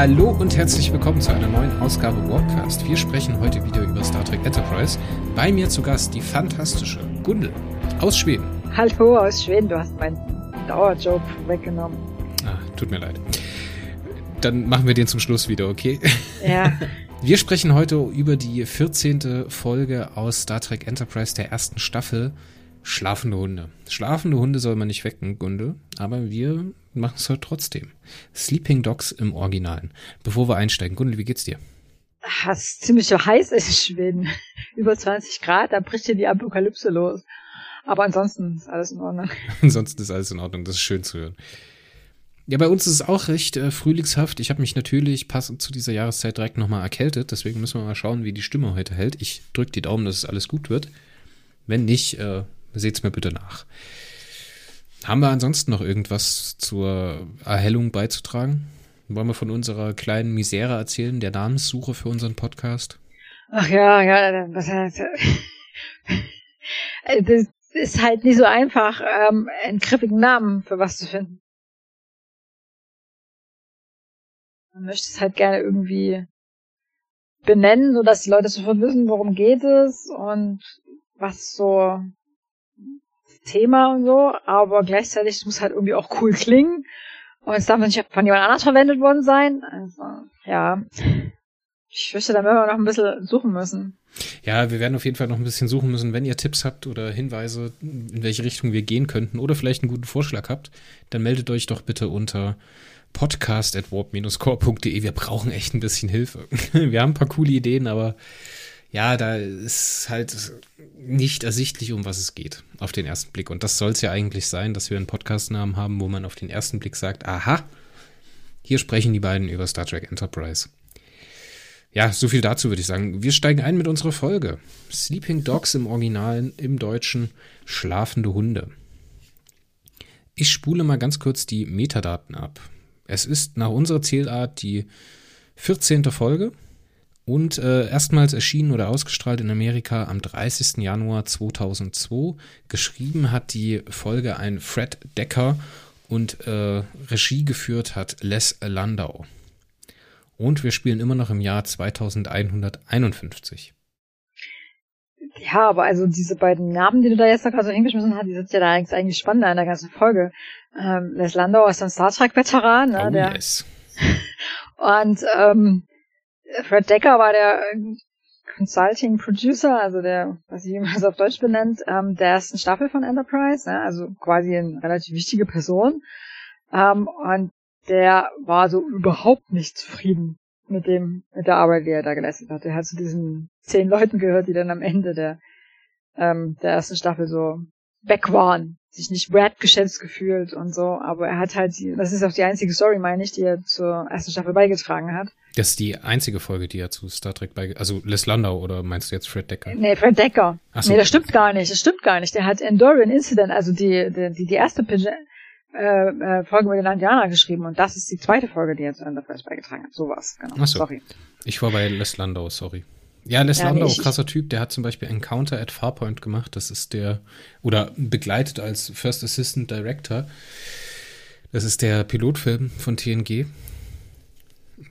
Hallo und herzlich willkommen zu einer neuen Ausgabe Warpcast. Wir sprechen heute wieder über Star Trek Enterprise. Bei mir zu Gast die fantastische Gundel aus Schweden. Hallo aus Schweden, du hast meinen Dauerjob weggenommen. Ah, tut mir leid. Dann machen wir den zum Schluss wieder, okay? Ja. Wir sprechen heute über die 14. Folge aus Star Trek Enterprise der ersten Staffel. Schlafende Hunde. Schlafende Hunde soll man nicht wecken, Gunde, aber wir machen es heute trotzdem. Sleeping Dogs im Originalen. Bevor wir einsteigen, Gunde, wie geht's dir? Es ist ziemlich so heiß in Schweden. Über 20 Grad, da bricht hier die Apokalypse los. Aber ansonsten ist alles in Ordnung. Ansonsten ist alles in Ordnung, das ist schön zu hören. Ja, bei uns ist es auch recht äh, frühlingshaft. Ich habe mich natürlich passend zu dieser Jahreszeit direkt nochmal erkältet. Deswegen müssen wir mal schauen, wie die Stimme heute hält. Ich drücke die Daumen, dass es alles gut wird. Wenn nicht, äh, seht's mir bitte nach. Haben wir ansonsten noch irgendwas zur Erhellung beizutragen? Wollen wir von unserer kleinen Misere erzählen, der Namenssuche für unseren Podcast? Ach ja, ja, was heißt, das ist halt nicht so einfach, ähm, einen griffigen Namen für was zu finden. Man möchte es halt gerne irgendwie benennen, so dass die Leute sofort wissen, worum geht es und was so Thema und so, aber gleichzeitig muss halt irgendwie auch cool klingen und es darf nicht von jemand anders verwendet worden sein. Also, ja. Ich fürchte, da werden wir noch ein bisschen suchen müssen. Ja, wir werden auf jeden Fall noch ein bisschen suchen müssen. Wenn ihr Tipps habt oder Hinweise, in welche Richtung wir gehen könnten oder vielleicht einen guten Vorschlag habt, dann meldet euch doch bitte unter podcast at warp-core.de. Wir brauchen echt ein bisschen Hilfe. Wir haben ein paar coole Ideen, aber ja, da ist halt nicht ersichtlich, um was es geht, auf den ersten Blick. Und das soll es ja eigentlich sein, dass wir einen Podcastnamen haben, wo man auf den ersten Blick sagt, aha, hier sprechen die beiden über Star Trek Enterprise. Ja, so viel dazu würde ich sagen. Wir steigen ein mit unserer Folge. Sleeping Dogs im Originalen, im Deutschen schlafende Hunde. Ich spule mal ganz kurz die Metadaten ab. Es ist nach unserer Zählart die 14. Folge und äh, erstmals erschienen oder ausgestrahlt in Amerika am 30. Januar 2002. Geschrieben hat die Folge ein Fred Decker und äh, Regie geführt hat Les Landau. Und wir spielen immer noch im Jahr 2151. Ja, aber also diese beiden Namen, die du da jetzt gerade so hingeschmissen hast, die sind ja da eigentlich, eigentlich spannender in der ganzen Folge. Ähm, Les Landau ist ein Star Trek-Veteran, ne, oh, der yes. und ähm, Fred Decker war der Consulting Producer, also der, was ich immer so auf Deutsch benennt, ähm, der ersten Staffel von Enterprise, ne, also quasi eine relativ wichtige Person. Ähm, und der war so überhaupt nicht zufrieden mit dem, mit der Arbeit, die er da geleistet hat. Er hat zu diesen zehn Leuten gehört, die dann am Ende der, ähm, der ersten Staffel so weg waren, sich nicht wertgeschätzt gefühlt und so, aber er hat halt, das ist auch die einzige Story, meine ich, die er zur ersten Staffel beigetragen hat. Das ist die einzige Folge, die er zu Star Trek beigetragen also Les Landau oder meinst du jetzt Fred Decker? Nee, Fred Decker. Ach so. Nee, das stimmt gar nicht, das stimmt gar nicht. Der hat Endorian Incident, also die, die, die, erste Pige äh, äh, Folge mit den Indianern geschrieben und das ist die zweite Folge, die er zu Enterprise beigetragen hat. Sowas, genau. Ach so. Sorry. Ich war bei Les Landau, sorry. Ja, Les Ja, nee, Landau, ich- krasser Typ, der hat zum Beispiel Encounter at Farpoint gemacht. Das ist der, oder begleitet als First Assistant Director. Das ist der Pilotfilm von TNG.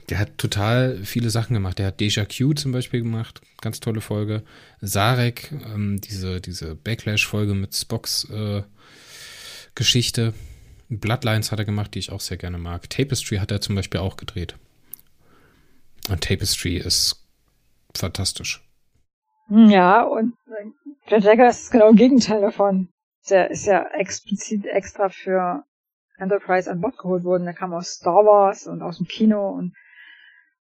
Der hat total viele Sachen gemacht. Der hat Deja Q zum Beispiel gemacht. Ganz tolle Folge. Sarek, ähm, diese, diese Backlash-Folge mit Spocks äh, Geschichte. Bloodlines hat er gemacht, die ich auch sehr gerne mag. Tapestry hat er zum Beispiel auch gedreht. Und Tapestry ist fantastisch. Ja, und Fred Decker ist genau das Gegenteil davon. Der ist ja explizit extra für Enterprise an Bord geholt worden. Der kam aus Star Wars und aus dem Kino und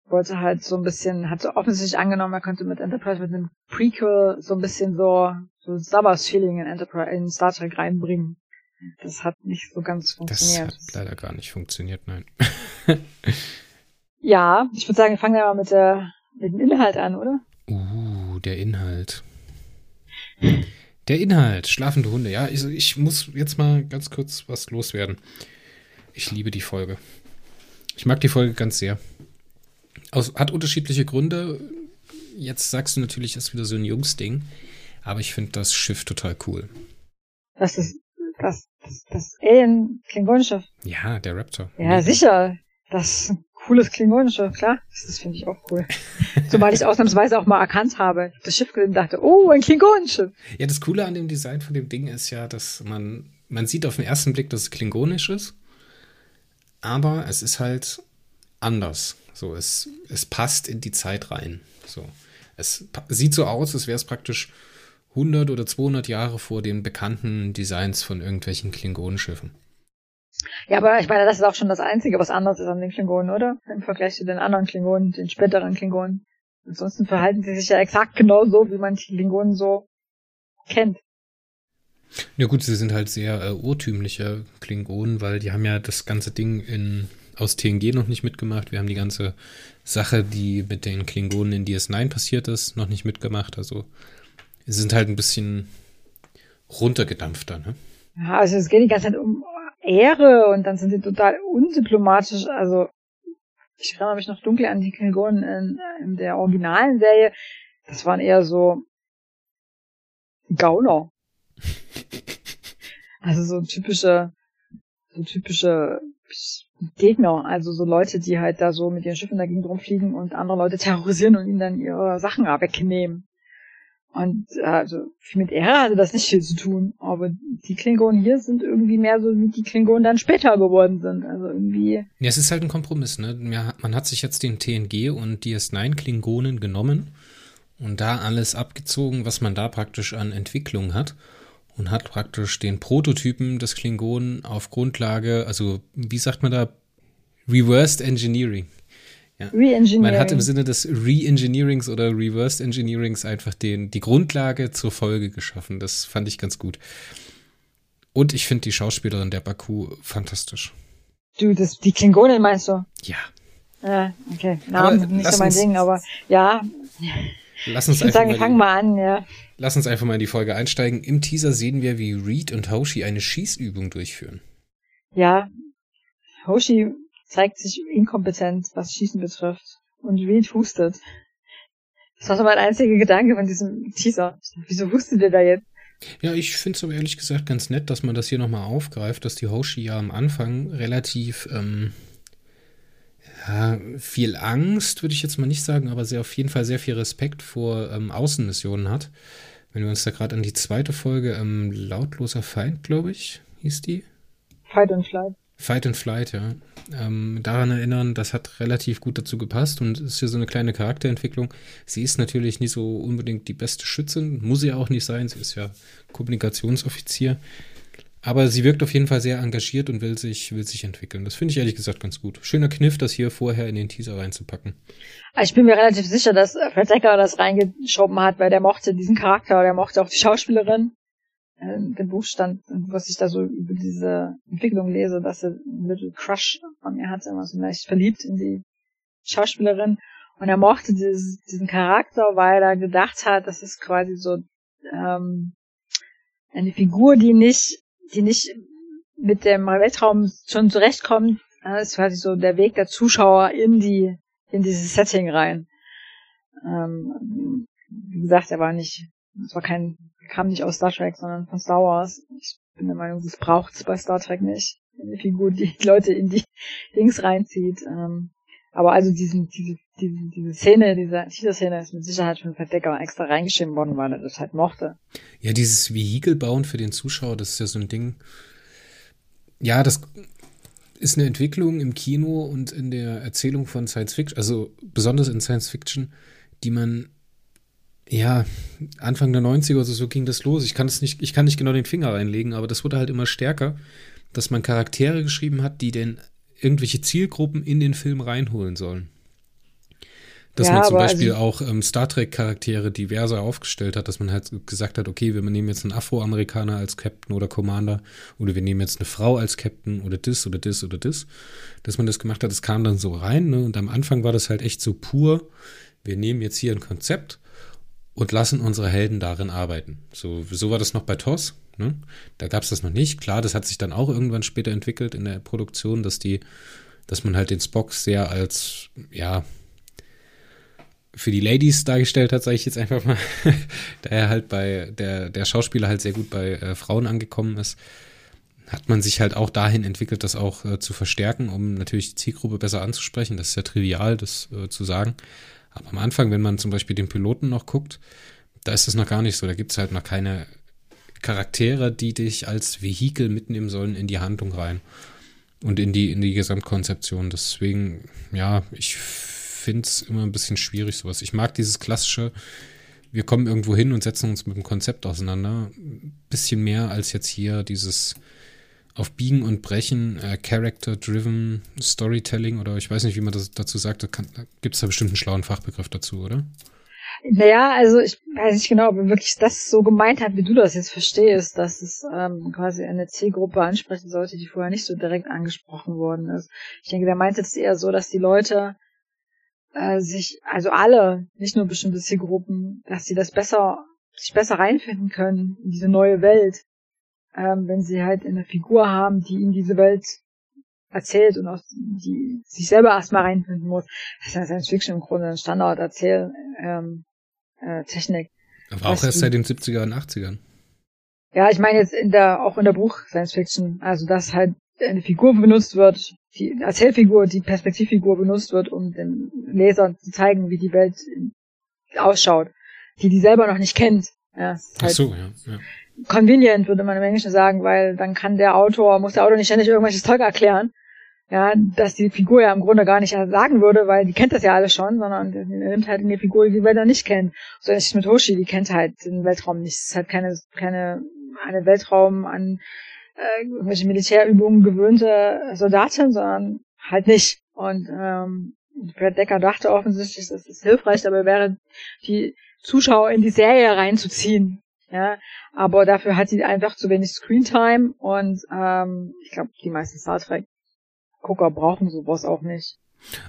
wollte halt so ein bisschen, hat so offensichtlich angenommen, er könnte mit Enterprise mit einem Prequel so ein bisschen so, so Star Wars Feeling in Enterprise, in Star Trek reinbringen. Das hat nicht so ganz Das funktioniert. hat leider gar nicht funktioniert, nein. Ja, ich würde sagen, wir fangen ja mal mit der, mit dem Inhalt an, oder? Uh, der Inhalt. Der Inhalt, schlafende Hunde. Ja, ich, ich muss jetzt mal ganz kurz was loswerden. Ich liebe die Folge. Ich mag die Folge ganz sehr. Aus, hat unterschiedliche Gründe. Jetzt sagst du natürlich, das ist wieder so ein Jungsding. Aber ich finde das Schiff total cool. Das ist, das, das, das Alien Klingonische Ja, der Raptor. Ja, sicher. Das cooles Klingonische, klar. Das finde ich auch cool. Zumal ich ausnahmsweise auch mal erkannt habe. Das Schiff gesehen dachte, oh, ein Klingonenschiff. Ja, das Coole an dem Design von dem Ding ist ja, dass man, man sieht auf den ersten Blick, dass es klingonisch ist. Aber es ist halt anders. So, es, es passt in die Zeit rein. So. Es sieht so aus, als wäre es praktisch 100 oder 200 Jahre vor den bekannten Designs von irgendwelchen Klingonenschiffen. Ja, aber ich meine, das ist auch schon das Einzige, was anders ist an den Klingonen, oder? Im Vergleich zu den anderen Klingonen, den späteren Klingonen. Ansonsten verhalten sie sich ja exakt genauso, wie man die Klingonen so kennt. Ja gut, sie sind halt sehr äh, urtümliche Klingonen, weil die haben ja das ganze Ding in, aus TNG noch nicht mitgemacht. Wir haben die ganze Sache, die mit den Klingonen in DS9 passiert ist, noch nicht mitgemacht. Also sie sind halt ein bisschen runtergedampfter, ne? Ja, also es geht die ganze Zeit um Ehre und dann sind sie total undiplomatisch. Also ich erinnere mich noch dunkel an die Klingonen in, in der originalen Serie. Das waren eher so Gauner. Also so typische, so typische Gegner, also so Leute, die halt da so mit ihren Schiffen dagegen rumfliegen und andere Leute terrorisieren und ihnen dann ihre Sachen wegnehmen. Und also mit Ehre hatte das nicht viel zu tun. Aber die Klingonen hier sind irgendwie mehr so, wie die Klingonen dann später geworden sind. Also irgendwie. Ja, es ist halt ein Kompromiss, ne? Man hat sich jetzt den TNG und DS9 Klingonen genommen und da alles abgezogen, was man da praktisch an Entwicklung hat. Und hat praktisch den Prototypen des Klingonen auf Grundlage, also wie sagt man da, Reversed Engineering. Ja. Re-Engineering. Man hat im Sinne des Re-Engineerings oder Reversed Engineerings einfach den, die Grundlage zur Folge geschaffen. Das fand ich ganz gut. Und ich finde die Schauspielerin der Baku fantastisch. Du, das, die Klingonen meinst du? Ja. Ja, okay. Namen nicht so mein Ding, aber ja. Lass uns ich einfach sagen, wir fangen mal an, ja. Lass uns einfach mal in die Folge einsteigen. Im Teaser sehen wir, wie Reed und Hoshi eine Schießübung durchführen. Ja, Hoshi zeigt sich inkompetent, was Schießen betrifft. Und Reed hustet. Das war so mein einziger Gedanke von diesem Teaser. Wieso hustet der da jetzt? Ja, ich finde es aber ehrlich gesagt ganz nett, dass man das hier nochmal aufgreift, dass die Hoshi ja am Anfang relativ ähm, ja, viel Angst, würde ich jetzt mal nicht sagen, aber sehr, auf jeden Fall sehr viel Respekt vor ähm, Außenmissionen hat. Wenn wir uns da gerade an die zweite Folge, ähm, Lautloser Feind, glaube ich, hieß die. Fight and Flight. Fight and Flight, ja. Ähm, daran erinnern, das hat relativ gut dazu gepasst und ist hier so eine kleine Charakterentwicklung. Sie ist natürlich nicht so unbedingt die beste Schützin, muss sie auch nicht sein, sie ist ja Kommunikationsoffizier. Aber sie wirkt auf jeden Fall sehr engagiert und will sich, will sich entwickeln. Das finde ich ehrlich gesagt ganz gut. Schöner Kniff, das hier vorher in den Teaser reinzupacken. Ich bin mir relativ sicher, dass Fred Decker das reingeschoben hat, weil der mochte diesen Charakter, der mochte auch die Schauspielerin. Äh, den Buch stand, was ich da so über diese Entwicklung lese, dass er einen Little Crush an mir hatte, war so leicht verliebt in die Schauspielerin. Und er mochte dieses, diesen Charakter, weil er gedacht hat, das ist quasi so ähm, eine Figur, die nicht die nicht mit dem Weltraum schon zurechtkommen. Das ist quasi so der Weg der Zuschauer in die, in dieses Setting rein. Ähm, wie gesagt, er war nicht, es war kein, kam nicht aus Star Trek, sondern von Star Wars. Ich bin der Meinung, das braucht's bei Star Trek nicht. Eine Figur, die Leute in die Dings reinzieht. Ähm, aber also diesen, diese, diese, diese Szene, diese Teaser-Szene ist mit Sicherheit von Verdecker extra reingeschrieben worden, weil er das halt mochte. Ja, dieses Vehikel bauen für den Zuschauer, das ist ja so ein Ding. Ja, das ist eine Entwicklung im Kino und in der Erzählung von Science Fiction, also besonders in Science Fiction, die man ja, Anfang der 90er oder so ging das los. Ich kann es nicht, ich kann nicht genau den Finger reinlegen, aber das wurde halt immer stärker, dass man Charaktere geschrieben hat, die den irgendwelche Zielgruppen in den Film reinholen sollen. Dass ja, man zum Beispiel also auch ähm, Star Trek-Charaktere diverser aufgestellt hat, dass man halt gesagt hat, okay, wir nehmen jetzt einen Afroamerikaner als Captain oder Commander oder wir nehmen jetzt eine Frau als Captain oder das oder das oder das. Dass man das gemacht hat, das kam dann so rein, ne? Und am Anfang war das halt echt so pur, wir nehmen jetzt hier ein Konzept und lassen unsere Helden darin arbeiten. So, so war das noch bei TOS. Ne? Da gab es das noch nicht. Klar, das hat sich dann auch irgendwann später entwickelt in der Produktion, dass die, dass man halt den Spock sehr als, ja, für die Ladies dargestellt hat, sage ich jetzt einfach mal, da er halt bei der, der Schauspieler halt sehr gut bei äh, Frauen angekommen ist. hat man sich halt auch dahin entwickelt, das auch äh, zu verstärken, um natürlich die Zielgruppe besser anzusprechen. Das ist ja trivial, das äh, zu sagen. Aber am Anfang, wenn man zum Beispiel den Piloten noch guckt, da ist es noch gar nicht so. Da gibt es halt noch keine Charaktere, die dich als Vehikel mitnehmen sollen in die Handlung rein und in die, in die Gesamtkonzeption. Deswegen, ja, ich finde es immer ein bisschen schwierig, sowas. Ich mag dieses klassische, wir kommen irgendwo hin und setzen uns mit dem Konzept auseinander. Ein bisschen mehr als jetzt hier dieses auf Biegen und Brechen, äh, Character-Driven Storytelling oder ich weiß nicht, wie man das dazu sagt. Da gibt es da bestimmt einen schlauen Fachbegriff dazu, oder? Naja, also ich weiß nicht genau, ob er wirklich das so gemeint hat, wie du das jetzt verstehst, dass es ähm, quasi eine Zielgruppe ansprechen sollte, die vorher nicht so direkt angesprochen worden ist. Ich denke, der meinte es eher so, dass die Leute äh, sich, also alle, nicht nur bestimmte Zielgruppen, dass sie das besser, sich besser reinfinden können in diese neue Welt, ähm, wenn sie halt eine Figur haben, die in diese Welt erzählt und auch die sich selber erstmal reinfinden muss. Das ist ja Science Fiction im Grunde ein Standard erzähl ähm, äh, Technik. Aber auch erst seit den 70er und 80ern. Ja, ich meine jetzt in der auch in der Buch Science Fiction, also dass halt eine Figur benutzt wird, die Erzählfigur, die Perspektivfigur benutzt wird, um dem Leser zu zeigen, wie die Welt ausschaut, die die selber noch nicht kennt. Ja, halt Ach so, ja, ja. Convenient, würde man im Englischen sagen, weil dann kann der Autor, muss der Autor nicht ständig irgendwelches Zeug erklären, ja, dass die Figur ja im Grunde gar nicht sagen würde, weil die kennt das ja alles schon, sondern er nimmt halt eine Figur, die Welt noch nicht kennt. So ähnlich mit Hoshi, die kennt halt den Weltraum nicht. Es ist halt keine, keine, eine Weltraum an äh, irgendwelche Militärübungen gewöhnte Soldatin, sondern halt nicht. Und ähm, Brad Decker dachte offensichtlich, dass es hilfreich dabei wäre, die Zuschauer in die Serie reinzuziehen. Ja, aber dafür hat sie einfach zu wenig Screentime und ähm, ich glaube, die meisten Star Trek Gucker brauchen sowas auch nicht.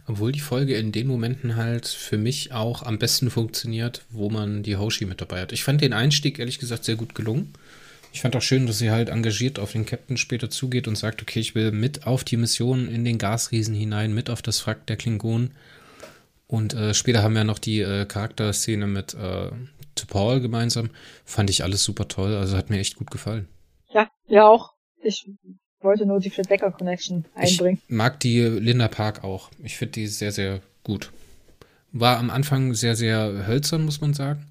Obwohl die Folge in den Momenten halt für mich auch am besten funktioniert, wo man die Hoshi mit dabei hat. Ich fand den Einstieg ehrlich gesagt sehr gut gelungen. Ich fand auch schön, dass sie halt engagiert auf den Captain später zugeht und sagt, okay, ich will mit auf die Mission in den Gasriesen hinein, mit auf das Wrack der Klingonen. Und äh, später haben wir noch die äh, Charakterszene mit äh, Paul gemeinsam. Fand ich alles super toll. Also hat mir echt gut gefallen. Ja, ja auch. Ich wollte nur die Fred Becker Connection einbringen. Ich mag die Linda Park auch. Ich finde die sehr, sehr gut. War am Anfang sehr, sehr hölzern, muss man sagen.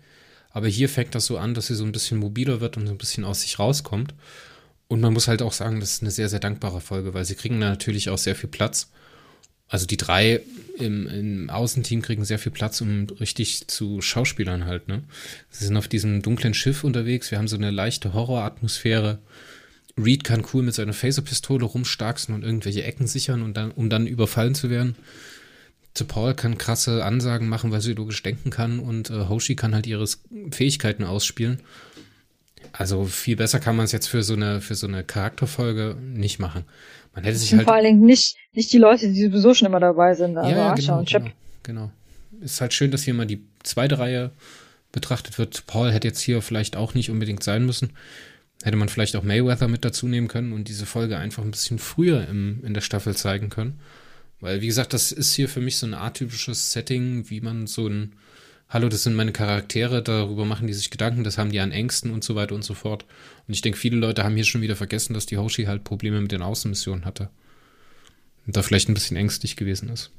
Aber hier fängt das so an, dass sie so ein bisschen mobiler wird und so ein bisschen aus sich rauskommt. Und man muss halt auch sagen, das ist eine sehr, sehr dankbare Folge, weil sie kriegen da natürlich auch sehr viel Platz. Also die drei im, im Außenteam kriegen sehr viel Platz, um richtig zu Schauspielern halt, ne? Sie sind auf diesem dunklen Schiff unterwegs, wir haben so eine leichte Horroratmosphäre. Reed kann cool mit seiner Phaserpistole rumstarksen und irgendwelche Ecken sichern, und dann, um dann überfallen zu werden. Zu Paul kann krasse Ansagen machen, weil sie logisch denken kann und äh, Hoshi kann halt ihre Fähigkeiten ausspielen. Also viel besser kann man es jetzt für so eine für so eine Charakterfolge nicht machen. Man hätte sich halt vor allen Dingen nicht nicht die Leute, die sowieso schon immer dabei sind. Also ja, genau, und Chip. Genau, genau. Ist halt schön, dass hier mal die zweite Reihe betrachtet wird. Paul hätte jetzt hier vielleicht auch nicht unbedingt sein müssen. Hätte man vielleicht auch Mayweather mit dazu nehmen können und diese Folge einfach ein bisschen früher im, in der Staffel zeigen können. Weil, wie gesagt, das ist hier für mich so ein atypisches Setting, wie man so ein, hallo, das sind meine Charaktere, darüber machen die sich Gedanken, das haben die an Ängsten und so weiter und so fort. Und ich denke, viele Leute haben hier schon wieder vergessen, dass die Hoshi halt Probleme mit den Außenmissionen hatte. Und da vielleicht ein bisschen ängstlich gewesen ist.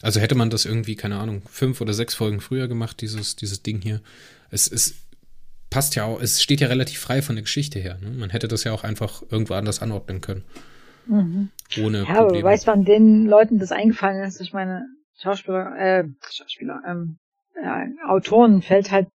Also hätte man das irgendwie, keine Ahnung, fünf oder sechs Folgen früher gemacht, dieses, dieses Ding hier. Es ist passt ja auch, es steht ja relativ frei von der Geschichte her. Ne? Man hätte das ja auch einfach irgendwo anders anordnen können. Mhm. Ohne ja, Probleme. aber weißt du, wann den Leuten das eingefallen ist? Ich meine, Schauspieler, äh, Schauspieler, ähm, ja, Autoren fällt halt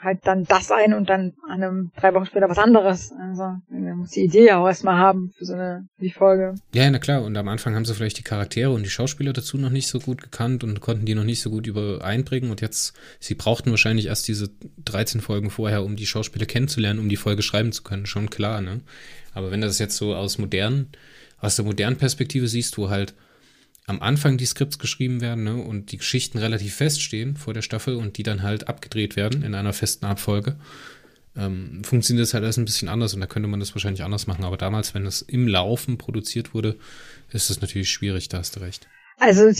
halt dann das ein und dann an einem drei Wochen später was anderes. Also man muss die Idee ja auch erstmal haben für so eine die Folge. Ja, na klar. Und am Anfang haben sie vielleicht die Charaktere und die Schauspieler dazu noch nicht so gut gekannt und konnten die noch nicht so gut über einbringen. Und jetzt, sie brauchten wahrscheinlich erst diese 13 Folgen vorher, um die Schauspieler kennenzulernen, um die Folge schreiben zu können. Schon klar, ne? Aber wenn das jetzt so aus modernen, aus der modernen Perspektive siehst, wo halt am Anfang die Skripts geschrieben werden ne, und die Geschichten relativ feststehen vor der Staffel und die dann halt abgedreht werden in einer festen Abfolge, ähm, funktioniert das halt alles ein bisschen anders und da könnte man das wahrscheinlich anders machen. Aber damals, wenn es im Laufen produziert wurde, ist das natürlich schwierig, da hast du recht. Also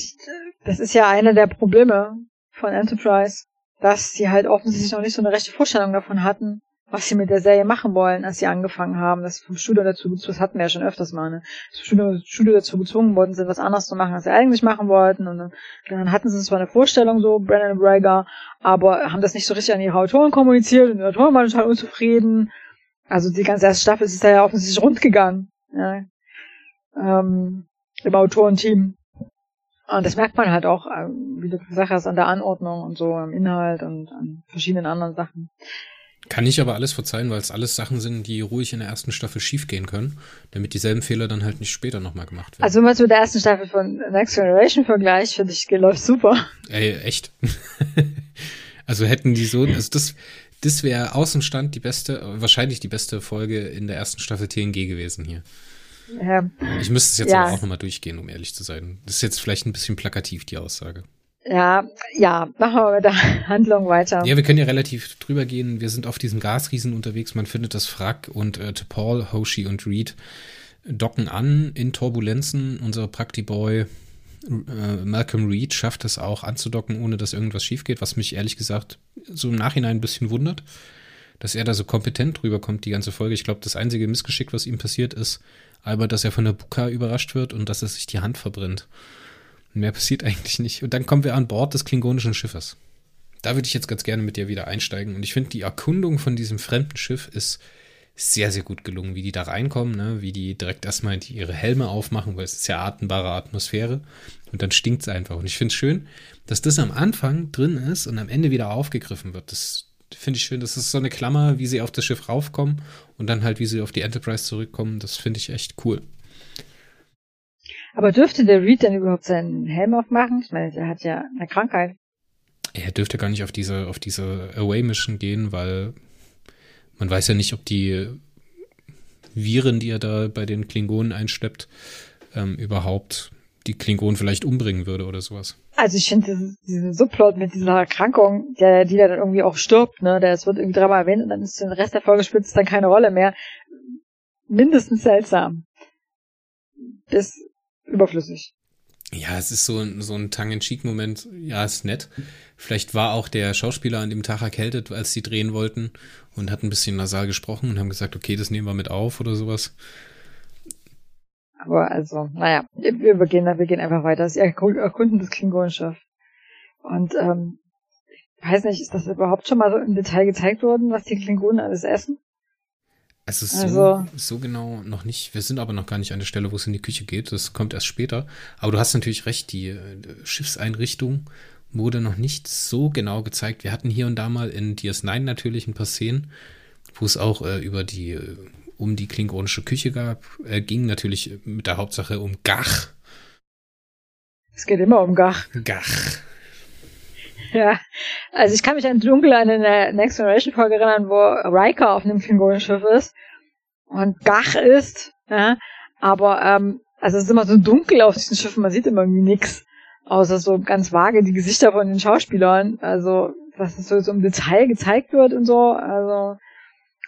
das ist ja einer der Probleme von Enterprise, dass sie halt offensichtlich noch nicht so eine rechte Vorstellung davon hatten, was sie mit der Serie machen wollen, als sie angefangen haben, dass vom Studio dazu, das hatten wir ja schon öfters mal, ne, das Studio, Studio dazu gezwungen worden sind, was anderes zu machen, als sie eigentlich machen wollten, und dann, dann hatten sie zwar eine Vorstellung so, Brandon Brager, aber haben das nicht so richtig an ihre Autoren kommuniziert, und die Autoren waren total unzufrieden, also die ganze erste Staffel ist da ja offensichtlich rund gegangen, ja, ähm, im Autorenteam. Und das merkt man halt auch, äh, wie du gesagt hast, an der Anordnung und so, am Inhalt und an verschiedenen anderen Sachen. Kann ich aber alles verzeihen, weil es alles Sachen sind, die ruhig in der ersten Staffel schiefgehen können, damit dieselben Fehler dann halt nicht später nochmal gemacht werden. Also wenn man es mit der ersten Staffel von Next Generation vergleicht, finde ich, läuft super. Ey, echt. also hätten die so, also das, das wäre Außenstand die beste, wahrscheinlich die beste Folge in der ersten Staffel TNG gewesen hier. Ja. Ich müsste es jetzt ja. aber auch nochmal durchgehen, um ehrlich zu sein. Das ist jetzt vielleicht ein bisschen plakativ, die Aussage. Ja, ja, machen wir mit der Handlung weiter. Ja, wir können ja relativ drüber gehen. Wir sind auf diesem Gasriesen unterwegs. Man findet das Frack und äh, Paul, Hoshi und Reed docken an in Turbulenzen. Unser Praktiboy äh, Malcolm Reed schafft es auch anzudocken, ohne dass irgendwas schief geht, was mich ehrlich gesagt so im Nachhinein ein bisschen wundert, dass er da so kompetent drüber kommt, die ganze Folge. Ich glaube, das einzige Missgeschick, was ihm passiert ist, aber dass er von der Buka überrascht wird und dass er sich die Hand verbrennt. Mehr passiert eigentlich nicht. Und dann kommen wir an Bord des klingonischen Schiffes. Da würde ich jetzt ganz gerne mit dir wieder einsteigen. Und ich finde, die Erkundung von diesem fremden Schiff ist sehr, sehr gut gelungen, wie die da reinkommen, ne? wie die direkt erstmal ihre Helme aufmachen, weil es ist ja atembare Atmosphäre. Und dann stinkt es einfach. Und ich finde es schön, dass das am Anfang drin ist und am Ende wieder aufgegriffen wird. Das finde ich schön. Das ist so eine Klammer, wie sie auf das Schiff raufkommen und dann halt, wie sie auf die Enterprise zurückkommen. Das finde ich echt cool. Aber dürfte der Reed denn überhaupt seinen Helm aufmachen? Ich meine, er hat ja eine Krankheit. Er dürfte gar nicht auf diese, auf diese Away-Mission gehen, weil man weiß ja nicht, ob die Viren, die er da bei den Klingonen einschleppt, ähm, überhaupt die Klingonen vielleicht umbringen würde oder sowas. Also ich finde diesen Subplot mit dieser Erkrankung, der, die dann irgendwie auch stirbt, ne, der es wird irgendwie dreimal erwähnt und dann ist den Rest der Folge spielt es dann keine Rolle mehr. Mindestens seltsam. Bis überflüssig. Ja, es ist so ein, so ein Tongue-in-Cheek-Moment. Ja, ist nett. Vielleicht war auch der Schauspieler an dem Tag erkältet, als sie drehen wollten und hat ein bisschen nasal gesprochen und haben gesagt, okay, das nehmen wir mit auf oder sowas. Aber also, naja, wir, wir gehen, wir gehen einfach weiter. Sie erkunden das Klingonenschiff. Und ähm, ich weiß nicht, ist das überhaupt schon mal so im Detail gezeigt worden, was die Klingonen alles essen? Also, so, also, so genau noch nicht. Wir sind aber noch gar nicht an der Stelle, wo es in die Küche geht. Das kommt erst später. Aber du hast natürlich recht, die äh, Schiffseinrichtung wurde noch nicht so genau gezeigt. Wir hatten hier und da mal in DS9 natürlich ein paar Szenen, wo es auch äh, über die, äh, um die klingonische Küche gab, äh, ging natürlich mit der Hauptsache um Gach. Es geht immer um Gach. Gach. Ja, also ich kann mich an dunkel an eine Next Generation Folge erinnern, wo Riker auf einem Klingonenschiff ist und Gach ist, ja, aber ähm, also es ist immer so dunkel auf diesen Schiffen, man sieht immer irgendwie nix, außer so ganz vage die Gesichter von den Schauspielern, also was so, so im Detail gezeigt wird und so, also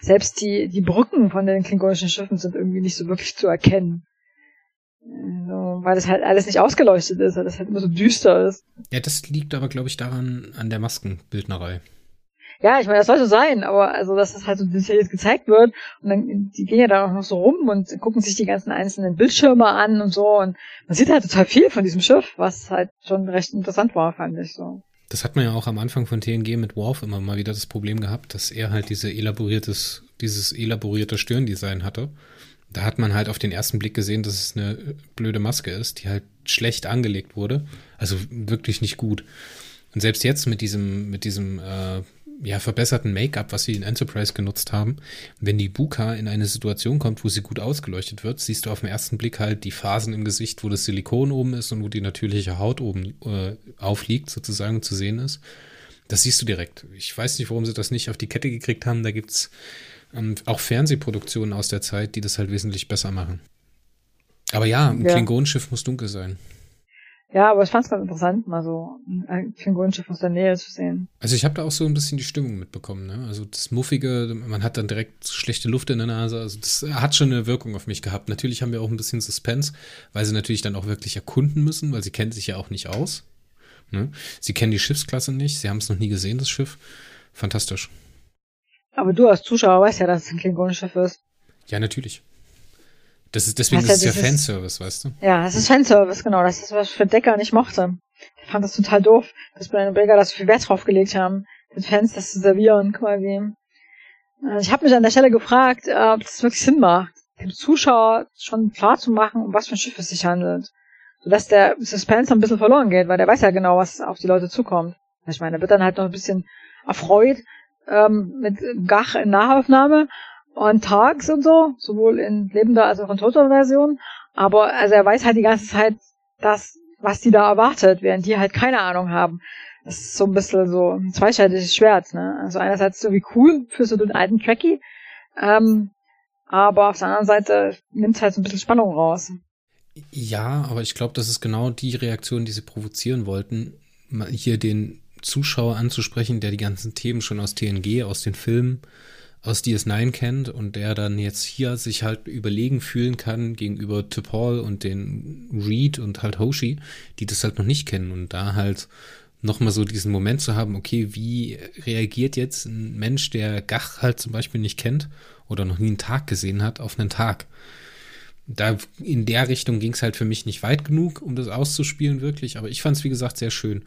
selbst die, die Brücken von den klingonischen Schiffen sind irgendwie nicht so wirklich zu erkennen. Also, weil das halt alles nicht ausgeleuchtet ist, weil das halt immer so düster ist. Ja, das liegt aber, glaube ich, daran, an der Maskenbildnerei. Ja, ich meine, das soll so sein, aber also, dass das halt so detailliert gezeigt wird und dann, die gehen ja da auch noch so rum und gucken sich die ganzen einzelnen Bildschirme an und so und man sieht halt total viel von diesem Schiff, was halt schon recht interessant war, fand ich so. Das hat man ja auch am Anfang von TNG mit Worf immer mal wieder das Problem gehabt, dass er halt diese elaboriertes, dieses elaborierte Stirndesign hatte da hat man halt auf den ersten Blick gesehen, dass es eine blöde Maske ist, die halt schlecht angelegt wurde. Also wirklich nicht gut. Und selbst jetzt mit diesem, mit diesem äh, ja, verbesserten Make-up, was sie in Enterprise genutzt haben, wenn die Buka in eine Situation kommt, wo sie gut ausgeleuchtet wird, siehst du auf den ersten Blick halt die Phasen im Gesicht, wo das Silikon oben ist und wo die natürliche Haut oben äh, aufliegt, sozusagen zu sehen ist. Das siehst du direkt. Ich weiß nicht, warum sie das nicht auf die Kette gekriegt haben. Da gibt's ähm, auch Fernsehproduktionen aus der Zeit, die das halt wesentlich besser machen. Aber ja, ein ja. Klingonenschiff muss dunkel sein. Ja, aber ich fand es ganz interessant, mal so ein Klingonenschiff aus der Nähe zu sehen. Also ich habe da auch so ein bisschen die Stimmung mitbekommen, ne? Also das Muffige, man hat dann direkt schlechte Luft in der Nase. Also das hat schon eine Wirkung auf mich gehabt. Natürlich haben wir auch ein bisschen Suspense, weil sie natürlich dann auch wirklich erkunden müssen, weil sie kennen sich ja auch nicht aus. Ne? Sie kennen die Schiffsklasse nicht, sie haben es noch nie gesehen, das Schiff. Fantastisch. Aber du als Zuschauer weißt ja, dass es ein Klingonenschiff ist. Ja, natürlich. Das ist, deswegen Was ist ja es ja Fanservice, weißt du? Ja, es ist Fanservice, genau. Das ist, was ich für Decker nicht mochte. Ich fand das total doof, dass Brian Breaker da so viel Wert drauf gelegt haben, den Fans das zu servieren, quasi. Äh, Ich habe mich an der Stelle gefragt, äh, ob das wirklich Sinn macht, dem Zuschauer schon klar zu machen, um was für ein Schiff es sich handelt. Sodass der Suspense ein bisschen verloren geht, weil der weiß ja genau, was auf die Leute zukommt. Ich meine, der wird dann halt noch ein bisschen erfreut ähm, mit Gach in Nahaufnahme und Tags und so, sowohl in lebender als auch in toter Version. Aber also er weiß halt die ganze Zeit, dass, was die da erwartet, während die halt keine Ahnung haben. Das ist so ein bisschen so ein zweischneidiges Schwert, ne? Also einerseits so wie cool für so den alten Trekkie, ähm, aber auf der anderen Seite nimmt halt so ein bisschen Spannung raus. Ja, aber ich glaube, das ist genau die Reaktion, die sie provozieren wollten, hier den Zuschauer anzusprechen, der die ganzen Themen schon aus TNG, aus den Filmen, aus DS9 kennt und der dann jetzt hier sich halt überlegen fühlen kann gegenüber T'Pol und den Reed und halt Hoshi, die das halt noch nicht kennen und da halt nochmal so diesen Moment zu haben, okay, wie reagiert jetzt ein Mensch, der Gach halt zum Beispiel nicht kennt oder noch nie einen Tag gesehen hat, auf einen Tag? da in der Richtung ging es halt für mich nicht weit genug, um das auszuspielen, wirklich. Aber ich fand es, wie gesagt, sehr schön.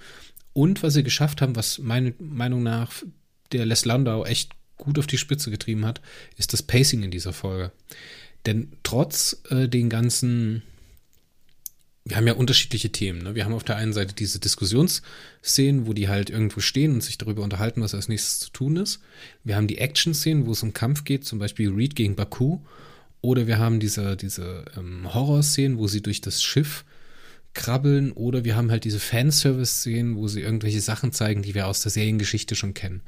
Und was sie geschafft haben, was meiner Meinung nach der Les Landau echt gut auf die Spitze getrieben hat, ist das Pacing in dieser Folge. Denn trotz äh, den ganzen, wir haben ja unterschiedliche Themen. Ne? Wir haben auf der einen Seite diese Diskussionsszenen, wo die halt irgendwo stehen und sich darüber unterhalten, was als nächstes zu tun ist. Wir haben die Action-Szenen, wo es um Kampf geht, zum Beispiel Reed gegen Baku. Oder wir haben diese, diese ähm, Horror-Szenen, wo sie durch das Schiff krabbeln. Oder wir haben halt diese Fanservice-Szenen, wo sie irgendwelche Sachen zeigen, die wir aus der Seriengeschichte schon kennen.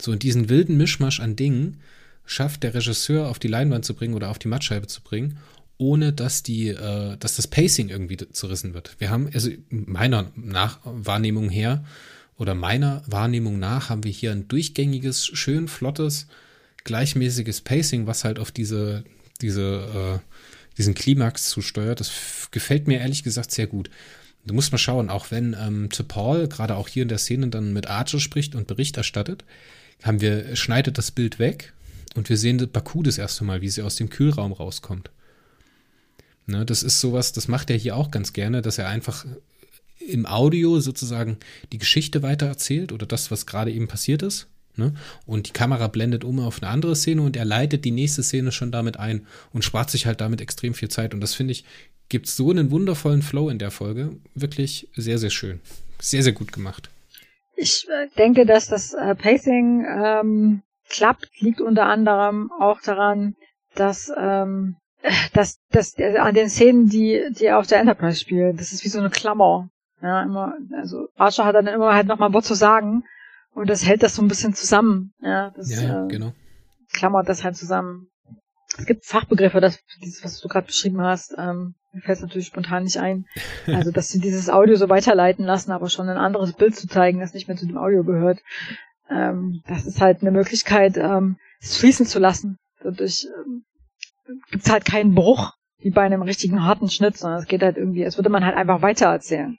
So, und diesen wilden Mischmasch an Dingen schafft der Regisseur auf die Leinwand zu bringen oder auf die Mattscheibe zu bringen, ohne dass die, äh, dass das Pacing irgendwie zerrissen wird. Wir haben, also meiner nach Wahrnehmung her oder meiner Wahrnehmung nach haben wir hier ein durchgängiges, schön flottes, gleichmäßiges Pacing, was halt auf diese, diese, äh, diesen Klimax zusteuert. Das gefällt mir ehrlich gesagt sehr gut. Du musst mal schauen, auch wenn ähm, Paul gerade auch hier in der Szene dann mit Archer spricht und Bericht erstattet, haben wir, schneidet das Bild weg und wir sehen Baku das erste Mal, wie sie aus dem Kühlraum rauskommt. Ne, das ist sowas, das macht er hier auch ganz gerne, dass er einfach im Audio sozusagen die Geschichte weitererzählt oder das, was gerade eben passiert ist. Ne? Und die Kamera blendet um auf eine andere Szene und er leitet die nächste Szene schon damit ein und spart sich halt damit extrem viel Zeit. Und das finde ich, gibt so einen wundervollen Flow in der Folge. Wirklich sehr, sehr schön. Sehr, sehr gut gemacht. Ich äh, denke, dass das äh, Pacing ähm, klappt, liegt unter anderem auch daran, dass ähm, dass, dass äh, an den Szenen, die die auf der Enterprise spielt, das ist wie so eine Klammer. Ja, immer, also Archer hat dann immer halt nochmal ein Wort zu sagen und das hält das so ein bisschen zusammen. Ja, das Ja, ja äh, genau. klammert das halt zusammen. Es gibt Fachbegriffe, das, dieses, was du gerade beschrieben hast, ähm, mir fällt es natürlich spontan nicht ein. Also, dass sie dieses Audio so weiterleiten lassen, aber schon ein anderes Bild zu zeigen, das nicht mehr zu dem Audio gehört. Ähm, das ist halt eine Möglichkeit, ähm, es fließen zu lassen. Dadurch ähm, gibt es halt keinen Bruch, wie bei einem richtigen harten Schnitt, sondern es geht halt irgendwie, als würde man halt einfach weitererzählen.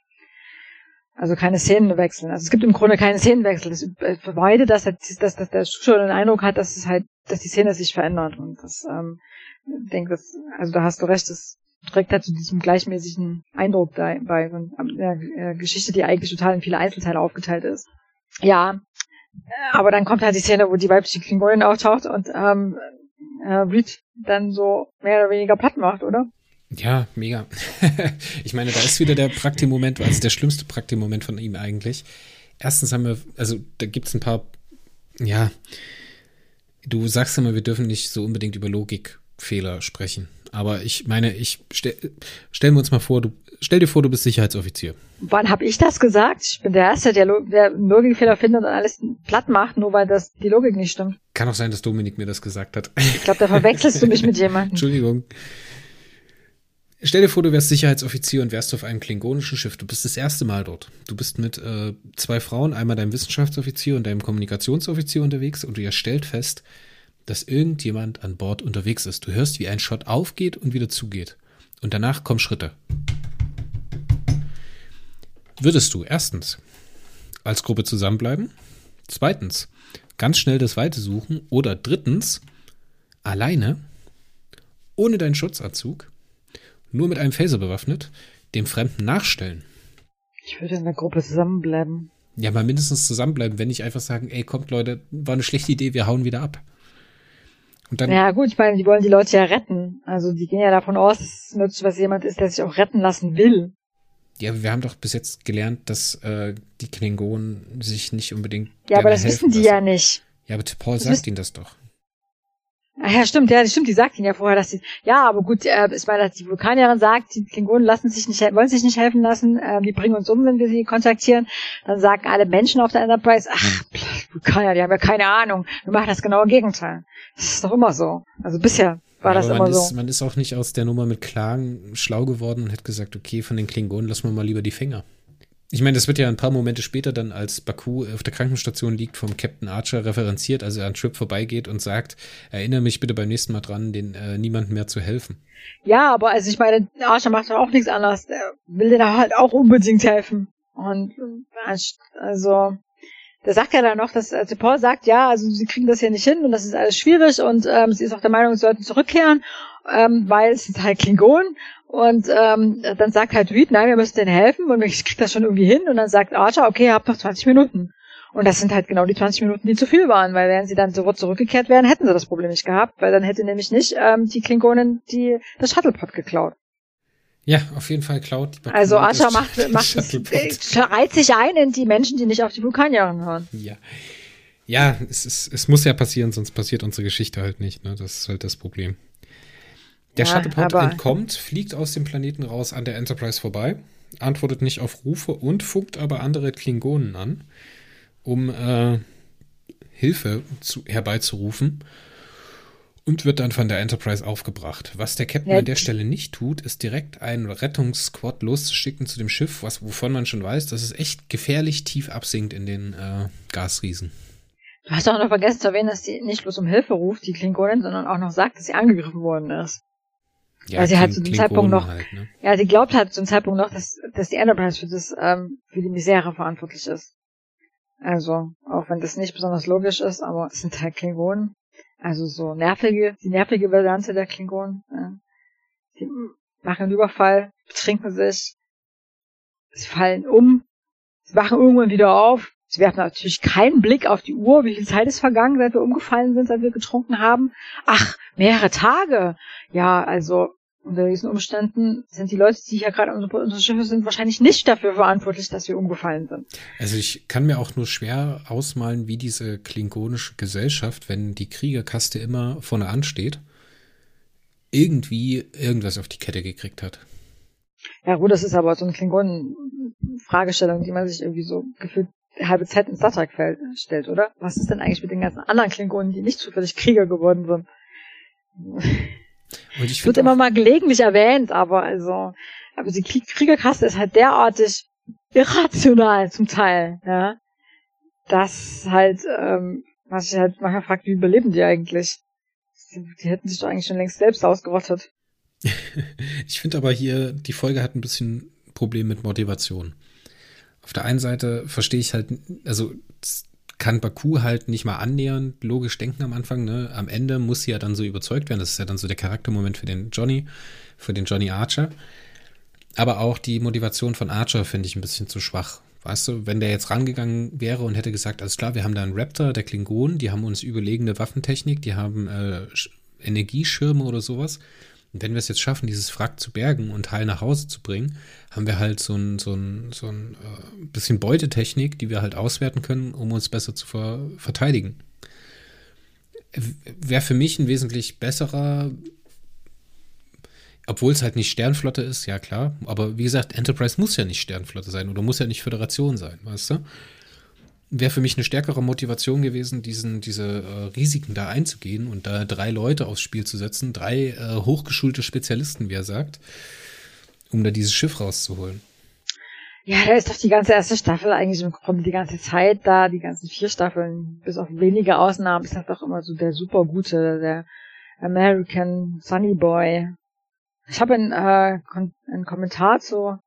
Also keine Szenen wechseln. Also es gibt im Grunde keine Szenenwechsel. Das äh, vermeidet, dass, der- dass, dass der Zuschauer den Eindruck hat, dass es halt, dass die Szene sich verändert. Und das, ähm, ich denke, das, also da hast du recht, das trägt halt zu diesem gleichmäßigen Eindruck da bei so einer äh, Geschichte, die eigentlich total in viele Einzelteile aufgeteilt ist. Ja, äh, aber dann kommt halt die Szene, wo die weibliche Klingonin auftaucht und ähm, äh, Reed dann so mehr oder weniger platt macht, oder? Ja, mega. ich meine, da ist wieder der Prakti-Moment, also der schlimmste Prakti-Moment von ihm eigentlich. Erstens haben wir, also da gibt es ein paar, ja, du sagst immer, wir dürfen nicht so unbedingt über Logikfehler sprechen. Aber ich meine, ich stell, stellen wir uns mal vor, du stell dir vor, du bist Sicherheitsoffizier. Wann habe ich das gesagt? Ich bin der Erste, der, Lo der Logikfehler findet und alles platt macht, nur weil das die Logik nicht stimmt. Kann auch sein, dass Dominik mir das gesagt hat. Ich glaube, da verwechselst du mich mit jemandem. Entschuldigung. Stell dir vor, du wärst Sicherheitsoffizier und wärst auf einem klingonischen Schiff. Du bist das erste Mal dort. Du bist mit äh, zwei Frauen, einmal deinem Wissenschaftsoffizier und deinem Kommunikationsoffizier unterwegs und ihr stellt fest, dass irgendjemand an Bord unterwegs ist. Du hörst, wie ein Shot aufgeht und wieder zugeht. Und danach kommen Schritte. Würdest du erstens als Gruppe zusammenbleiben? Zweitens, ganz schnell das Weite suchen oder drittens alleine, ohne deinen Schutzanzug, nur mit einem Phaser bewaffnet, dem Fremden nachstellen. Ich würde in der Gruppe zusammenbleiben. Ja, mal mindestens zusammenbleiben, wenn nicht einfach sagen, ey, kommt Leute, war eine schlechte Idee, wir hauen wieder ab. Und dann, ja gut, ich meine, die wollen die Leute ja retten. Also die gehen ja davon aus, dass es nützlich was jemand ist, der sich auch retten lassen will. Ja, wir haben doch bis jetzt gelernt, dass äh, die Klingonen sich nicht unbedingt. Ja, aber das wissen die lassen. ja nicht. Ja, aber Paul das sagt ihnen das doch. Ja, stimmt, ja, stimmt, die sagt ihnen ja vorher, dass sie, ja, aber gut, äh, ich meine, die Vulkanierin sagt, die Klingonen lassen sich nicht, wollen sich nicht helfen lassen, äh, die bringen uns um, wenn wir sie kontaktieren. Dann sagen alle Menschen auf der Enterprise, ach, Vulkanier, die haben ja keine Ahnung, wir machen das genaue Gegenteil. Das ist doch immer so. Also bisher war das immer ist, so. Man ist auch nicht aus der Nummer mit Klagen schlau geworden und hat gesagt, okay, von den Klingonen lassen wir mal lieber die Finger. Ich meine, das wird ja ein paar Momente später dann, als Baku auf der Krankenstation liegt, vom Captain Archer referenziert, also er an Trip vorbeigeht und sagt, erinnere mich bitte beim nächsten Mal dran, den äh, niemandem mehr zu helfen. Ja, aber also ich meine, Archer macht doch auch nichts anderes. Der will dir halt auch unbedingt helfen. Und also, der sagt ja dann noch, dass also Paul sagt, ja, also sie kriegen das hier nicht hin und das ist alles schwierig und ähm, sie ist auch der Meinung, sie sollten zurückkehren, ähm, weil es sind halt Klingonen und ähm, dann sagt halt Reed, nein, wir müssen denen helfen und ich krieg das schon irgendwie hin. Und dann sagt Archer, okay, ihr habt noch 20 Minuten. Und das sind halt genau die 20 Minuten, die zu viel waren, weil wären sie dann sofort zurückgekehrt wären, hätten sie das Problem nicht gehabt, weil dann hätte nämlich nicht ähm, die Klingonen die das Shuttlepod geklaut. Ja, auf jeden Fall klaut. Die also Archer macht, macht es, reiht sich ein in die Menschen, die nicht auf die Vulkanier hören. Ja. Ja, es, ist, es muss ja passieren, sonst passiert unsere Geschichte halt nicht. Ne? Das ist halt das Problem. Der ja, Shuttlepod entkommt, fliegt aus dem Planeten raus an der Enterprise vorbei, antwortet nicht auf Rufe und funkt aber andere Klingonen an, um äh, Hilfe zu, herbeizurufen und wird dann von der Enterprise aufgebracht. Was der Captain ja. an der Stelle nicht tut, ist direkt einen Rettungssquad loszuschicken zu dem Schiff, was, wovon man schon weiß, dass es echt gefährlich tief absinkt in den äh, Gasriesen. Du hast auch noch vergessen zu erwähnen, dass sie nicht bloß um Hilfe ruft, die Klingonen, sondern auch noch sagt, dass sie angegriffen worden ist. Ja, Weil sie halt zu dem Zeitpunkt noch, halt, ne? ja, sie glaubt halt zu dem Zeitpunkt noch, dass, dass die Enterprise für das, ähm, für die Misere verantwortlich ist. Also, auch wenn das nicht besonders logisch ist, aber es sind halt Klingonen. Also so nervige, die nervige Variante der Klingonen. Ja. Die machen einen Überfall, betrinken sich, sie fallen um, sie wachen irgendwann wieder auf. Sie werfen natürlich keinen Blick auf die Uhr, wie viel Zeit ist vergangen, seit wir umgefallen sind, seit wir getrunken haben. Ach, mehrere Tage. Ja, also unter diesen Umständen sind die Leute, die hier gerade an unserer Schiffe sind, wahrscheinlich nicht dafür verantwortlich, dass wir umgefallen sind. Also ich kann mir auch nur schwer ausmalen, wie diese klingonische Gesellschaft, wenn die Kriegerkaste immer vorne ansteht, irgendwie irgendwas auf die Kette gekriegt hat. Ja gut, das ist aber so eine Klingonen-Fragestellung, die man sich irgendwie so gefühlt halbe Zeit in Star Trek stellt, oder? Was ist denn eigentlich mit den ganzen anderen Klingonen, die nicht zufällig Krieger geworden sind? Und ich wird immer mal gelegentlich erwähnt, aber also, aber die Kriegerkaste ist halt derartig irrational zum Teil, ja. Das halt, ähm, was ich halt manchmal fragt, wie überleben die eigentlich? Die hätten sich doch eigentlich schon längst selbst ausgerottet. ich finde aber hier, die Folge hat ein bisschen Problem mit Motivation. Auf der einen Seite verstehe ich halt, also kann Baku halt nicht mal annähernd logisch denken am Anfang. Ne? Am Ende muss sie ja dann so überzeugt werden. Das ist ja dann so der Charaktermoment für den Johnny, für den Johnny Archer. Aber auch die Motivation von Archer finde ich ein bisschen zu schwach. Weißt du, wenn der jetzt rangegangen wäre und hätte gesagt, alles klar, wir haben da einen Raptor, der Klingonen, die haben uns überlegene Waffentechnik, die haben äh, Energieschirme oder sowas. Und wenn wir es jetzt schaffen, dieses Wrack zu bergen und heil nach Hause zu bringen, haben wir halt so ein, so ein, so ein äh, bisschen Beutetechnik, die wir halt auswerten können, um uns besser zu ver verteidigen. Wäre für mich ein wesentlich besserer, obwohl es halt nicht Sternflotte ist, ja klar, aber wie gesagt, Enterprise muss ja nicht Sternflotte sein oder muss ja nicht Föderation sein, weißt du? Wäre für mich eine stärkere Motivation gewesen, diesen, diese äh, Risiken da einzugehen und da drei Leute aufs Spiel zu setzen, drei äh, hochgeschulte Spezialisten, wie er sagt, um da dieses Schiff rauszuholen. Ja, da ist doch die ganze erste Staffel eigentlich im Grunde die ganze Zeit da, die ganzen vier Staffeln, bis auf wenige Ausnahmen, ist das doch immer so der super gute, der American Sunny Boy. Ich habe einen, äh, einen Kommentar zu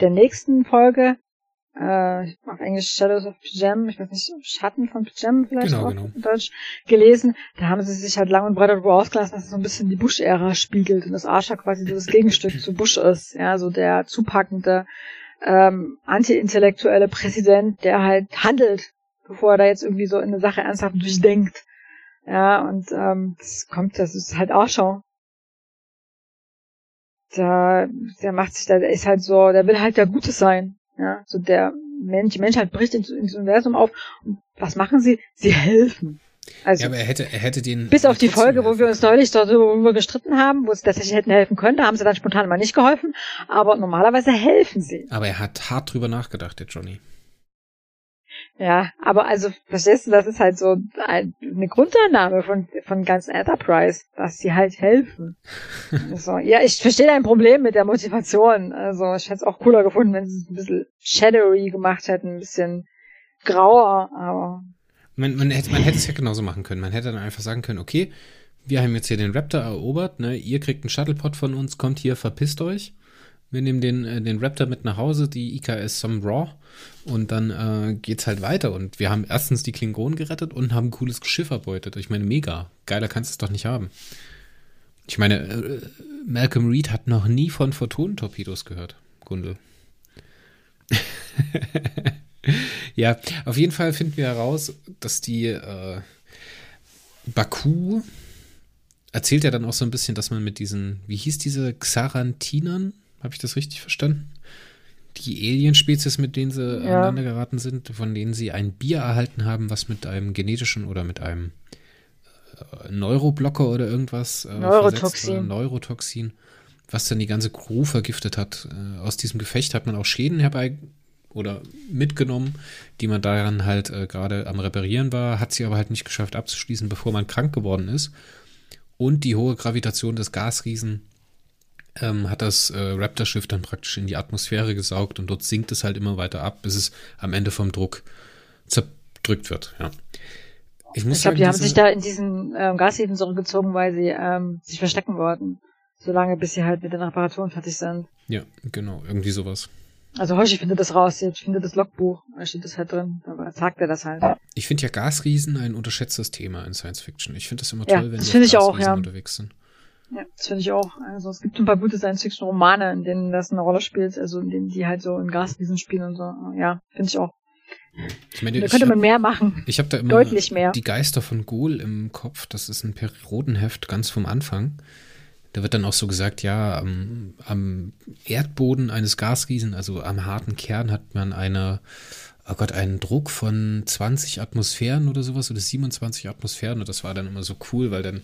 der nächsten Folge äh, auf Englisch Shadows of Pjem, ich weiß nicht, Schatten von Pjem vielleicht Genau, auch genau. in Deutsch gelesen. Da haben sie sich halt lang und breit darüber ausgelassen, dass es so ein bisschen die Bush-Ära spiegelt und das Archer quasi so das Gegenstück zu Bush ist. Ja, so der zupackende, ähm, anti-intellektuelle Präsident, der halt handelt, bevor er da jetzt irgendwie so in eine Sache ernsthaft durchdenkt. Ja, und ähm, das kommt, das ist halt Archer. Da, der macht sich da, der ist halt so, der will halt der Gute sein. Ja, so der Mensch, die Menschheit bricht ins, ins Universum auf. Und was machen sie? Sie helfen. Also, Ja, aber er hätte, er hätte den. bis auf die Folge, wo wir uns neulich darüber gestritten haben, wo sie tatsächlich hätten helfen können, da haben sie dann spontan mal nicht geholfen, aber normalerweise helfen sie. Aber er hat hart drüber nachgedacht, der Johnny. Ja, aber also, verstehst du, das ist halt so ein- eine Grundannahme von, von ganz Enterprise, dass sie halt helfen. also, ja, ich verstehe dein Problem mit der Motivation. Also, ich hätte es auch cooler gefunden, wenn sie es ein bisschen shadowy gemacht hätten, ein bisschen grauer, aber Man, man, hätte, man hätte es ja genauso machen können. Man hätte dann einfach sagen können, okay, wir haben jetzt hier den Raptor erobert, ne? Ihr kriegt einen Shuttlepod von uns, kommt hier, verpisst euch. Wir nehmen den, äh, den Raptor mit nach Hause, die IKS Some Raw, und dann äh, geht's halt weiter. Und wir haben erstens die Klingonen gerettet und haben ein cooles Schiff erbeutet. Ich meine, mega. Geiler kannst du es doch nicht haben. Ich meine, äh, Malcolm Reed hat noch nie von Photonentorpedos gehört, Gundel. ja, auf jeden Fall finden wir heraus, dass die äh, Baku erzählt ja dann auch so ein bisschen, dass man mit diesen, wie hieß diese Xarantinern? Habe ich das richtig verstanden? Die Alienspezies, mit denen sie Ja. aneinander geraten sind, von denen sie ein Bier erhalten haben, was mit einem genetischen oder mit einem äh, Neuroblocker oder irgendwas äh, Neurotoxin. versetzt war. Neurotoxin, was dann die ganze Crew vergiftet hat. Äh, aus diesem Gefecht hat man auch Schäden herbei oder mitgenommen, die man daran halt äh, gerade am Reparieren war, hat sie aber halt nicht geschafft abzuschließen, bevor man krank geworden ist. Und die hohe Gravitation des Gasriesen ähm, hat das äh, Raptor-Schiff dann praktisch in die Atmosphäre gesaugt und dort sinkt es halt immer weiter ab, bis es am Ende vom Druck zerdrückt wird. Ja. Ich muss ich glaube, die haben sich da in diesen ähm, Gashäfen zurückgezogen, weil sie ähm, sich verstecken wollten. Solange bis sie halt mit den Reparaturen fertig sind. Ja, genau, irgendwie sowas. Also Hoshi findet das raus, ich finde das Logbuch, da steht das halt drin, aber sagt er das halt. Ich finde ja Gasriesen ein unterschätztes Thema in Science Fiction. Ich finde das immer Ja, toll, wenn die ich auch, Gasriesen ja. unterwegs sind. Ja, das finde ich auch. Also es gibt ein paar gute Science-Fiction-Romane, in denen das eine Rolle spielt, also in denen die halt so in Gasriesen spielen und so. Ja, finde ich auch. Ich meine, Da könnte man hab- mehr machen. Ich habe da immer Deutlich mehr. die Geister von Ghoul im Kopf. Das ist ein Periodenheft ganz vom Anfang. Da wird dann auch so gesagt, ja, am, am Erdboden eines Gasriesen, also am harten Kern, hat man eine, oh Gott, einen Druck von 20 Atmosphären oder sowas oder 27 Atmosphären. Und das war dann immer so cool, weil dann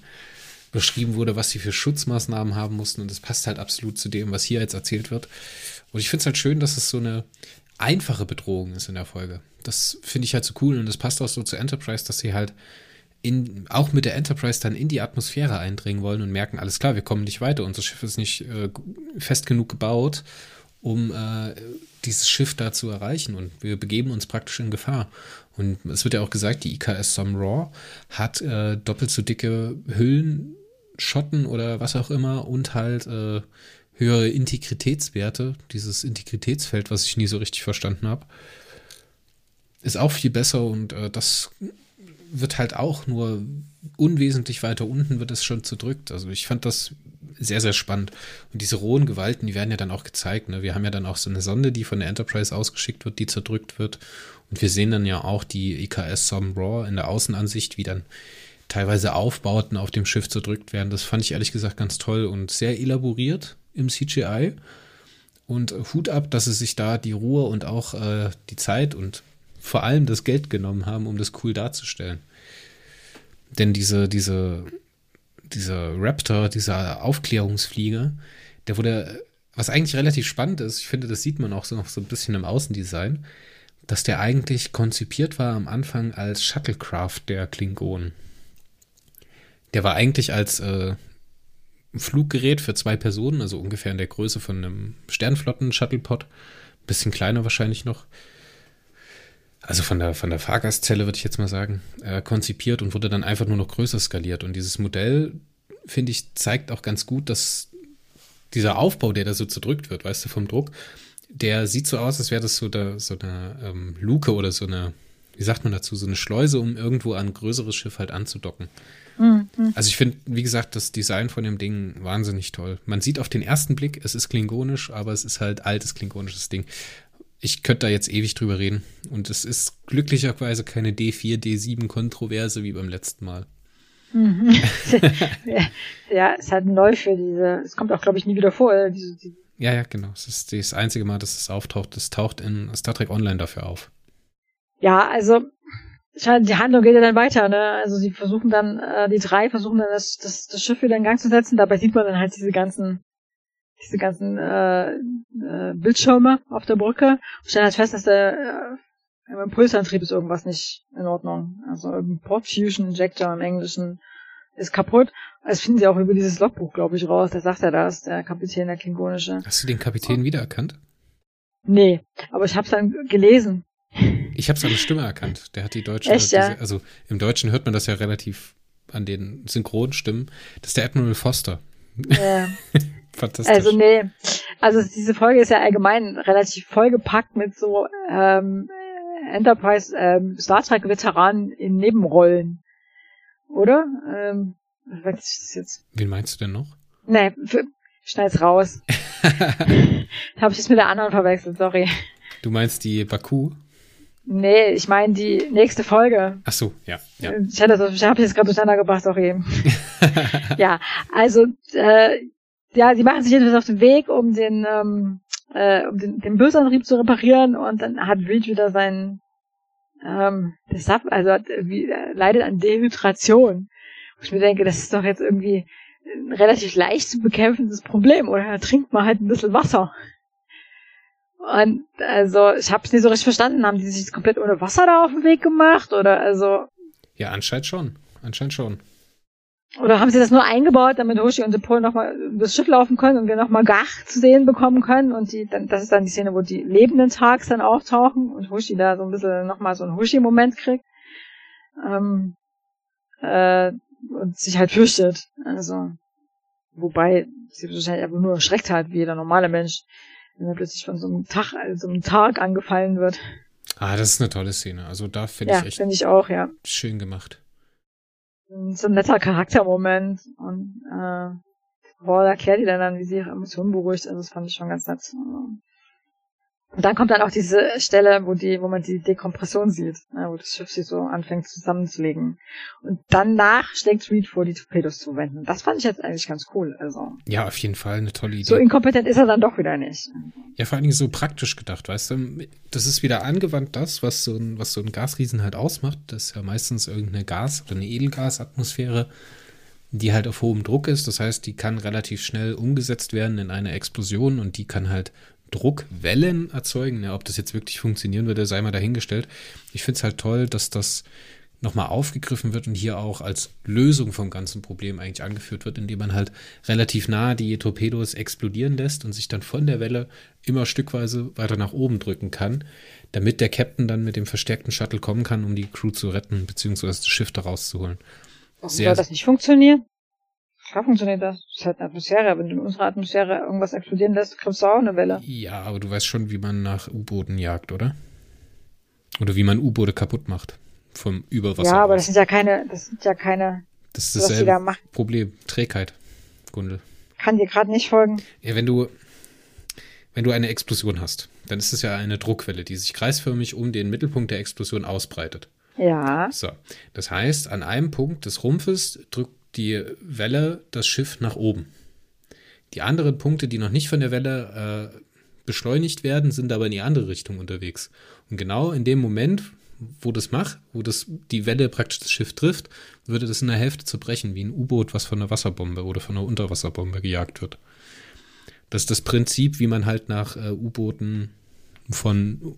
beschrieben wurde, was sie für Schutzmaßnahmen haben mussten. Und das passt halt absolut zu dem, was hier jetzt erzählt wird. Und ich finde es halt schön, dass es so eine einfache Bedrohung ist in der Folge. Das finde ich halt so cool und das passt auch so zu Enterprise, dass sie halt in, auch mit der Enterprise dann in die Atmosphäre eindringen wollen und merken, alles klar, wir kommen nicht weiter, unser Schiff ist nicht äh, fest genug gebaut, um äh, dieses Schiff da zu erreichen und wir begeben uns praktisch in Gefahr. Und es wird ja auch gesagt, die IKS Some Raw hat äh, doppelt so dicke Hüllen, Schotten oder was auch immer und halt äh, höhere Integritätswerte, dieses Integritätsfeld, was ich nie so richtig verstanden habe, ist auch viel besser und äh, das wird halt auch nur unwesentlich weiter unten wird es schon zerdrückt. Also ich fand das sehr, sehr spannend. Und diese rohen Gewalten, die werden ja dann auch gezeigt. Ne? Wir haben ja dann auch so eine Sonde, die von der Enterprise ausgeschickt wird, die zerdrückt wird. Und wir sehen dann ja auch die IKS Some Raw in der Außenansicht, wie dann teilweise Aufbauten auf dem Schiff zerdrückt werden. Das fand ich ehrlich gesagt ganz toll und sehr elaboriert im CGI. Und Hut ab, dass sie sich da die Ruhe und auch äh, die Zeit und vor allem das Geld genommen haben, um das cool darzustellen. Denn diese, diese, dieser Raptor, dieser Aufklärungsflieger, der wurde, was eigentlich relativ spannend ist, ich finde, das sieht man auch so noch so ein bisschen im Außendesign, dass der eigentlich konzipiert war am Anfang als Shuttlecraft der Klingonen. Der war eigentlich als äh, Fluggerät für zwei Personen, also ungefähr in der Größe von einem Sternflotten-Shuttlepod, bisschen kleiner wahrscheinlich noch, also von der, von der Fahrgastzelle würde ich jetzt mal sagen, äh, konzipiert und wurde dann einfach nur noch größer skaliert. Und dieses Modell, finde ich, zeigt auch ganz gut, dass dieser Aufbau, der da so zerdrückt wird, weißt du, vom Druck, der sieht so aus, als wäre das so, da, so eine ähm, Luke oder so eine, wie sagt man dazu, so eine Schleuse, um irgendwo an ein größeres Schiff halt anzudocken. Mhm. Also ich finde, wie gesagt, das Design von dem Ding wahnsinnig toll. Man sieht auf den ersten Blick, es ist klingonisch, aber es ist halt altes klingonisches Ding. Ich könnte da jetzt ewig drüber reden. Und es ist glücklicherweise keine D4, D7-Kontroverse wie beim letzten Mal. Mhm. ja, es ist halt neu für diese, es kommt auch, glaube ich, nie wieder vor. Äh, diese, diese ja, ja, genau. Es ist das einzige Mal, dass es auftaucht. Es taucht in Star Trek Online dafür auf. Ja, also die Handlung geht ja dann weiter, ne? Also sie versuchen dann, äh, die drei versuchen dann das, das, das Schiff wieder in Gang zu setzen. Dabei sieht man dann halt diese ganzen, diese ganzen äh, äh, Bildschirme auf der Brücke und stellen halt fest, dass der äh, im Impulsantrieb ist irgendwas nicht in Ordnung. Also ein Port Fusion Injector im Englischen ist kaputt. Das finden sie auch über dieses Logbuch, glaube ich, raus. Da sagt er das, der Kapitän, der Klingonische. Hast du den Kapitän wiedererkannt? Nee, aber ich habe es dann gelesen. Ich habe seine Stimme erkannt. Der hat die deutsche, Echt, ja? Diese, also im Deutschen hört man das ja relativ an den Synchronstimmen. Das ist der Admiral Foster. Ja. Fantastisch. Also nee, also diese Folge ist ja allgemein relativ vollgepackt mit so ähm, Enterprise ähm, Star Trek Veteranen in Nebenrollen. Oder? Ähm, was ist das jetzt? Wen meinst du denn noch? Nee, schneid's raus. Habe ich jetzt mit der anderen verwechselt, sorry. Du meinst die Baku? Nee, ich meine die nächste Folge. Ach so, ja. ja. Ich, hatte das, ich habe jetzt gerade durcheinander gebracht, sorry. ja, also äh, ja, sie machen sich jedenfalls auf den Weg, um den, ähm, äh, um den, den Bösantrieb zu reparieren und dann hat Reed wieder seinen ähm, das Sap, also hat, wie, äh, leidet an Dehydration. Und ich mir denke, das ist doch jetzt irgendwie ein relativ leicht zu bekämpfendes Problem, oder trinkt man halt ein bisschen Wasser. Und also, ich habe es nicht so richtig verstanden. Haben die sich komplett ohne Wasser da auf den Weg gemacht? Oder also. Ja, anscheinend schon. Anscheinend schon. Oder haben sie das nur eingebaut, damit Hoshi und Sepol nochmal das Schiff laufen können und wir nochmal Gach zu sehen bekommen können? Und die, dann, das ist dann die Szene, wo die lebenden Tags dann auftauchen und Hoshi da so ein bisschen nochmal so einen Hoshi-Moment kriegt. Ähm, äh, und sich halt fürchtet. Also, wobei sie wahrscheinlich einfach nur erschreckt hat, wie jeder normale Mensch, wenn er plötzlich von so einem Tag, also einem Tag angefallen wird. Ah, das ist eine tolle Szene. Also da finde ja, ich echt finde ich auch, ja. schön gemacht so ein netter Charaktermoment und äh, Paul erklärt ihr dann, wie sie ihre Emotionen beruhigt. Also das fand ich schon ganz nett. Und dann kommt dann auch diese Stelle, wo die, wo man die Dekompression sieht, ne, wo das Schiff sich so anfängt zusammenzulegen. Und danach schlägt Reed vor, die Torpedos zu wenden. Das fand ich jetzt eigentlich ganz cool. Also ja, auf jeden Fall eine tolle Idee. So inkompetent ist er dann doch wieder nicht. Ja, vor allen Dingen so praktisch gedacht, weißt du. Das ist wieder angewandt, das, was so ein, was so ein Gasriesen halt ausmacht. Das ist ja meistens irgendeine Gas- oder eine Edelgasatmosphäre, die halt auf hohem Druck ist. Das heißt, die kann relativ schnell umgesetzt werden in eine Explosion und die kann halt Druckwellen erzeugen. Ja, ob das jetzt wirklich funktionieren würde, sei mal dahingestellt. Ich finde es halt toll, dass das nochmal aufgegriffen wird und hier auch als Lösung vom ganzen Problem eigentlich angeführt wird, indem man halt relativ nah die Torpedos explodieren lässt und sich dann von der Welle immer stückweise weiter nach oben drücken kann, damit der Captain dann mit dem verstärkten Shuttle kommen kann, um die Crew zu retten, beziehungsweise das Schiff da rauszuholen. Warum soll das nicht funktionieren? Klar funktioniert das. Das ist halt eine Atmosphäre. Wenn du in unserer Atmosphäre irgendwas explodieren lässt, kriegst du auch eine Welle. Ja, aber du weißt schon, wie man nach U-Booten jagt, oder? Oder wie man U-Boote kaputt macht. Vom Überwasser. Ja, aber aus. das sind ja keine, das sind ja keine. Das ist dasselbe da Problem. Trägheit, Gundel. Kann dir gerade nicht folgen. Ja, wenn du, wenn du eine Explosion hast, dann ist es ja eine Druckwelle, die sich kreisförmig um den Mittelpunkt der Explosion ausbreitet. Ja. So. Das heißt, an einem Punkt des Rumpfes drückt die Welle das Schiff nach oben. Die anderen Punkte, die noch nicht von der Welle äh, beschleunigt werden, sind aber in die andere Richtung unterwegs. Und genau in dem Moment, wo das macht, wo das die Welle praktisch das Schiff trifft, würde das in der Hälfte zerbrechen, wie ein U-Boot, was von einer Wasserbombe oder von einer Unterwasserbombe gejagt wird. Das ist das Prinzip, wie man halt nach äh, U-Booten von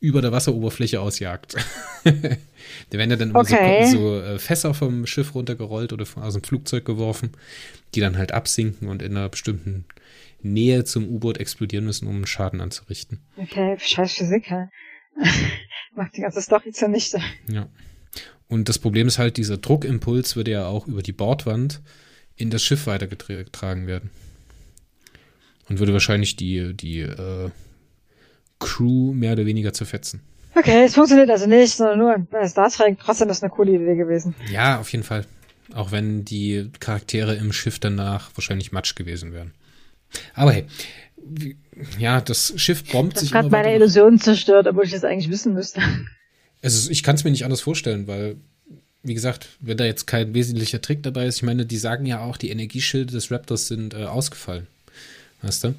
über der Wasseroberfläche ausjagt. da werden ja dann okay. so, so äh, Fässer vom Schiff runtergerollt oder aus dem Flugzeug geworfen, die dann halt absinken und in einer bestimmten Nähe zum U-Boot explodieren müssen, um Schaden anzurichten. Okay, scheiß Physik, hä? Macht die ganze Story zunichte. Ja. Und das Problem ist halt, dieser Druckimpuls würde ja auch über die Bordwand in das Schiff weitergetragen werden. Und würde wahrscheinlich die, die äh, Crew mehr oder weniger zu fetzen. Okay, es funktioniert also nicht, sondern nur bei Star Trek. Trotzdem ist eine coole Idee gewesen. Ja, auf jeden Fall. Auch wenn die Charaktere im Schiff danach wahrscheinlich Matsch gewesen wären. Aber hey, ja, das Schiff bombt das sich. hat meine Illusionen zerstört, obwohl ich das eigentlich wissen müsste. Also ich kann es mir nicht anders vorstellen, weil, wie gesagt, wenn da jetzt kein wesentlicher Trick dabei ist, ich meine, die sagen ja auch, die Energieschilde des Raptors sind äh, ausgefallen. Weißt du?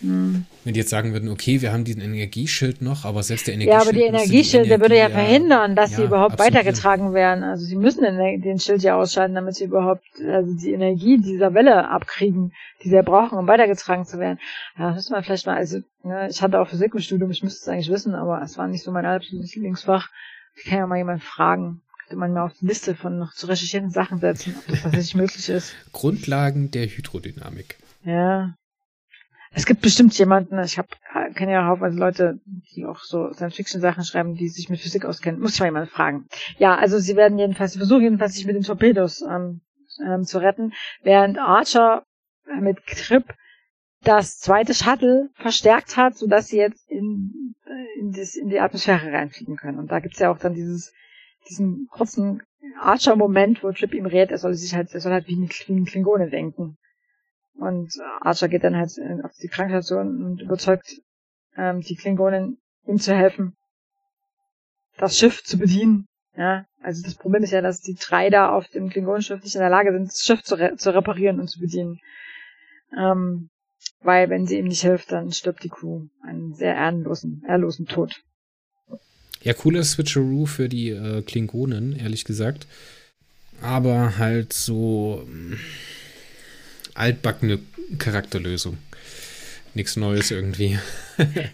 Hm. Wenn die jetzt sagen würden, okay, wir haben diesen Energieschild noch, aber selbst der Energieschild. Ja, aber die Energieschilde Energie, würde ja verhindern, dass ja, sie überhaupt weitergetragen werden. Also sie müssen den, den, Schild ja ausschalten, damit sie überhaupt also die Energie dieser Welle abkriegen, die sie brauchen, um weitergetragen zu werden. Ja, das müssen wir vielleicht mal, also ne, ich hatte auch Physik im Studium, ich müsste es eigentlich wissen, aber es war nicht so mein absolutes Lieblingsfach. Ich kann ja mal jemanden fragen. Könnte man mal auf die Liste von noch zu recherchierenden Sachen setzen, ob das tatsächlich möglich ist. Grundlagen der Hydrodynamik. Ja, es gibt bestimmt jemanden, ich hab, kenne ja haufenweise Leute, die auch so Science-Fiction-Sachen schreiben, die sich mit Physik auskennen. Muss ich mal jemanden fragen. Ja, also sie werden jedenfalls, sie versuchen jedenfalls sich mit den Torpedos ähm, ähm, zu retten, während Archer mit Trip das zweite Shuttle verstärkt hat, sodass sie jetzt in, äh, in, das, in die Atmosphäre reinfliegen können. Und da gibt's ja auch dann dieses, diesen kurzen Archer-Moment, wo Trip ihm rät, er soll sich halt, er soll halt wie ein Klingone denken. Und Archer geht dann halt auf die Krankenstation und überzeugt ähm, die Klingonen, ihm zu helfen, das Schiff zu bedienen. Ja, also das Problem ist ja, dass die drei da auf dem Klingonenschiff nicht in der Lage sind, das Schiff zu, re zu reparieren und zu bedienen. Ähm, weil wenn sie ihm nicht hilft, dann stirbt die Crew einen sehr ehrenlosen, ehrlosen Tod. Ja, cooler Switcheroo für die äh, Klingonen, ehrlich gesagt. Aber halt so altbackene Charakterlösung. Nichts Neues irgendwie.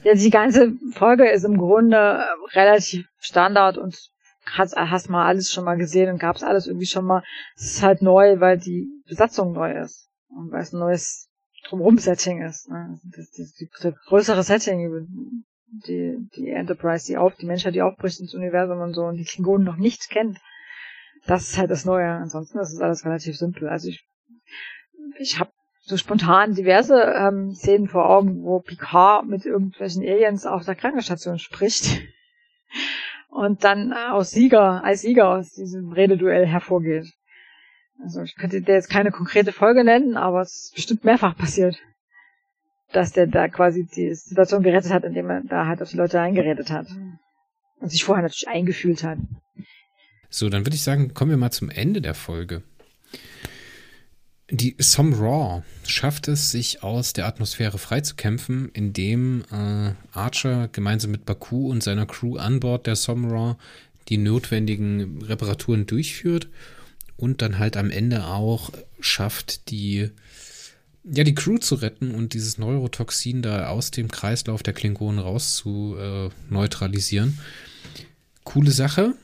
ja, die ganze Folge ist im Grunde relativ Standard und hast, hast mal alles schon mal gesehen und gab's alles irgendwie schon mal. Es ist halt neu, weil die Besatzung neu ist und weil es ein neues Drumherum-Setting ist. Ne? Das, das, das, das größere Setting, die, die Enterprise, die auf, die Menschheit, die aufbricht ins Universum und so und die Klingonen noch nicht kennt. Das ist halt das Neue. Ansonsten ist es alles relativ simpel. Also ich ich habe so spontan diverse ähm, Szenen vor Augen, wo Picard mit irgendwelchen Aliens auf der Krankenstation spricht und dann aus Sieger, als Sieger aus diesem Rededuell hervorgeht. Also ich könnte dir jetzt keine konkrete Folge nennen, aber es ist bestimmt mehrfach passiert, dass der da quasi die Situation gerettet hat, indem er da halt auf die Leute eingeredet hat und sich vorher natürlich eingefühlt hat. So, dann würde ich sagen, kommen wir mal zum Ende der Folge. Die Som Raw schafft es, sich aus der Atmosphäre freizukämpfen, indem äh, Archer gemeinsam mit Baku und seiner Crew an Bord der Som Raw die notwendigen Reparaturen durchführt und dann halt am Ende auch schafft, die, ja, die Crew zu retten und dieses Neurotoxin da aus dem Kreislauf der Klingonen raus zu äh, neutralisieren. Coole Sache.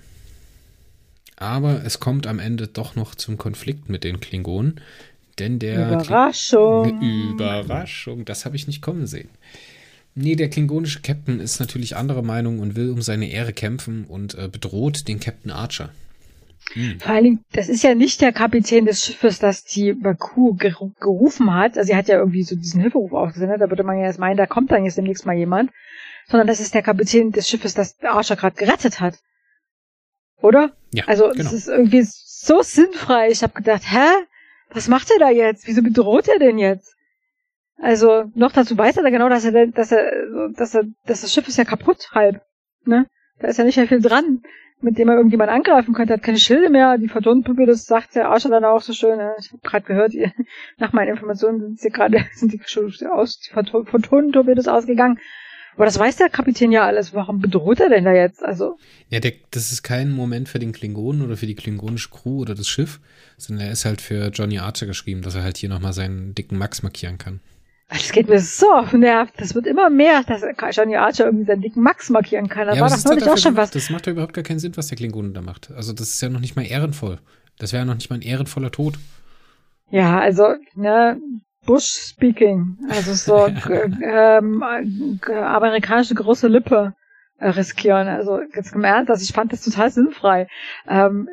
Aber es kommt am Ende doch noch zum Konflikt mit den Klingonen. Denn der. Überraschung. Kling Überraschung, das habe ich nicht kommen sehen. Nee, der klingonische Captain ist natürlich anderer Meinung und will um seine Ehre kämpfen und äh, bedroht den Captain Archer. Hm. Vor allen Dingen, das ist ja nicht der Kapitän des Schiffes, das die Baku ger gerufen hat. Also sie hat ja irgendwie so diesen Hilferuf ausgesendet. Da würde man ja jetzt meinen, da kommt dann jetzt demnächst mal jemand. Sondern das ist der Kapitän des Schiffes, das Archer gerade gerettet hat. Oder? Ja. Also genau. das ist irgendwie so sinnfrei. Ich habe gedacht, hä? was macht er da jetzt? Wieso bedroht er denn jetzt? Also, noch dazu weiß er da genau, dass er, dass er, dass er, dass das Schiff ist ja kaputt halb, ne? Da ist ja nicht mehr viel dran, mit dem er irgendjemand angreifen könnte. Er hat keine Schilde mehr, die Photonenpuppe, das sagt der Archer dann auch so schön. Ne? Ich habe gerade gehört, ihr, nach meinen Informationen sind sie gerade, sind die schon aus, die Photonentorpedos ausgegangen. Aber das weiß der Kapitän ja alles. Warum bedroht er denn da jetzt? Also. Ja, der, das ist kein Moment für den Klingonen oder für die klingonische Crew oder das Schiff, sondern er ist halt für Johnny Archer geschrieben, dass er halt hier nochmal seinen dicken Max markieren kann. Das geht mir so auf nervt. Das wird immer mehr, dass Johnny Archer irgendwie seinen dicken Max markieren kann. Da ja, war doch neulich auch schon was. Das macht ja überhaupt gar keinen Sinn, was der Klingonen da macht. Also das ist ja noch nicht mal ehrenvoll. Das wäre ja noch nicht mal ein ehrenvoller Tod. Ja, also, ne, Bush speaking. Also so ähm, amerikanische große Lippe äh, riskieren. Also jetzt gemerkt, dass ich fand das total sinnfrei. Ähm,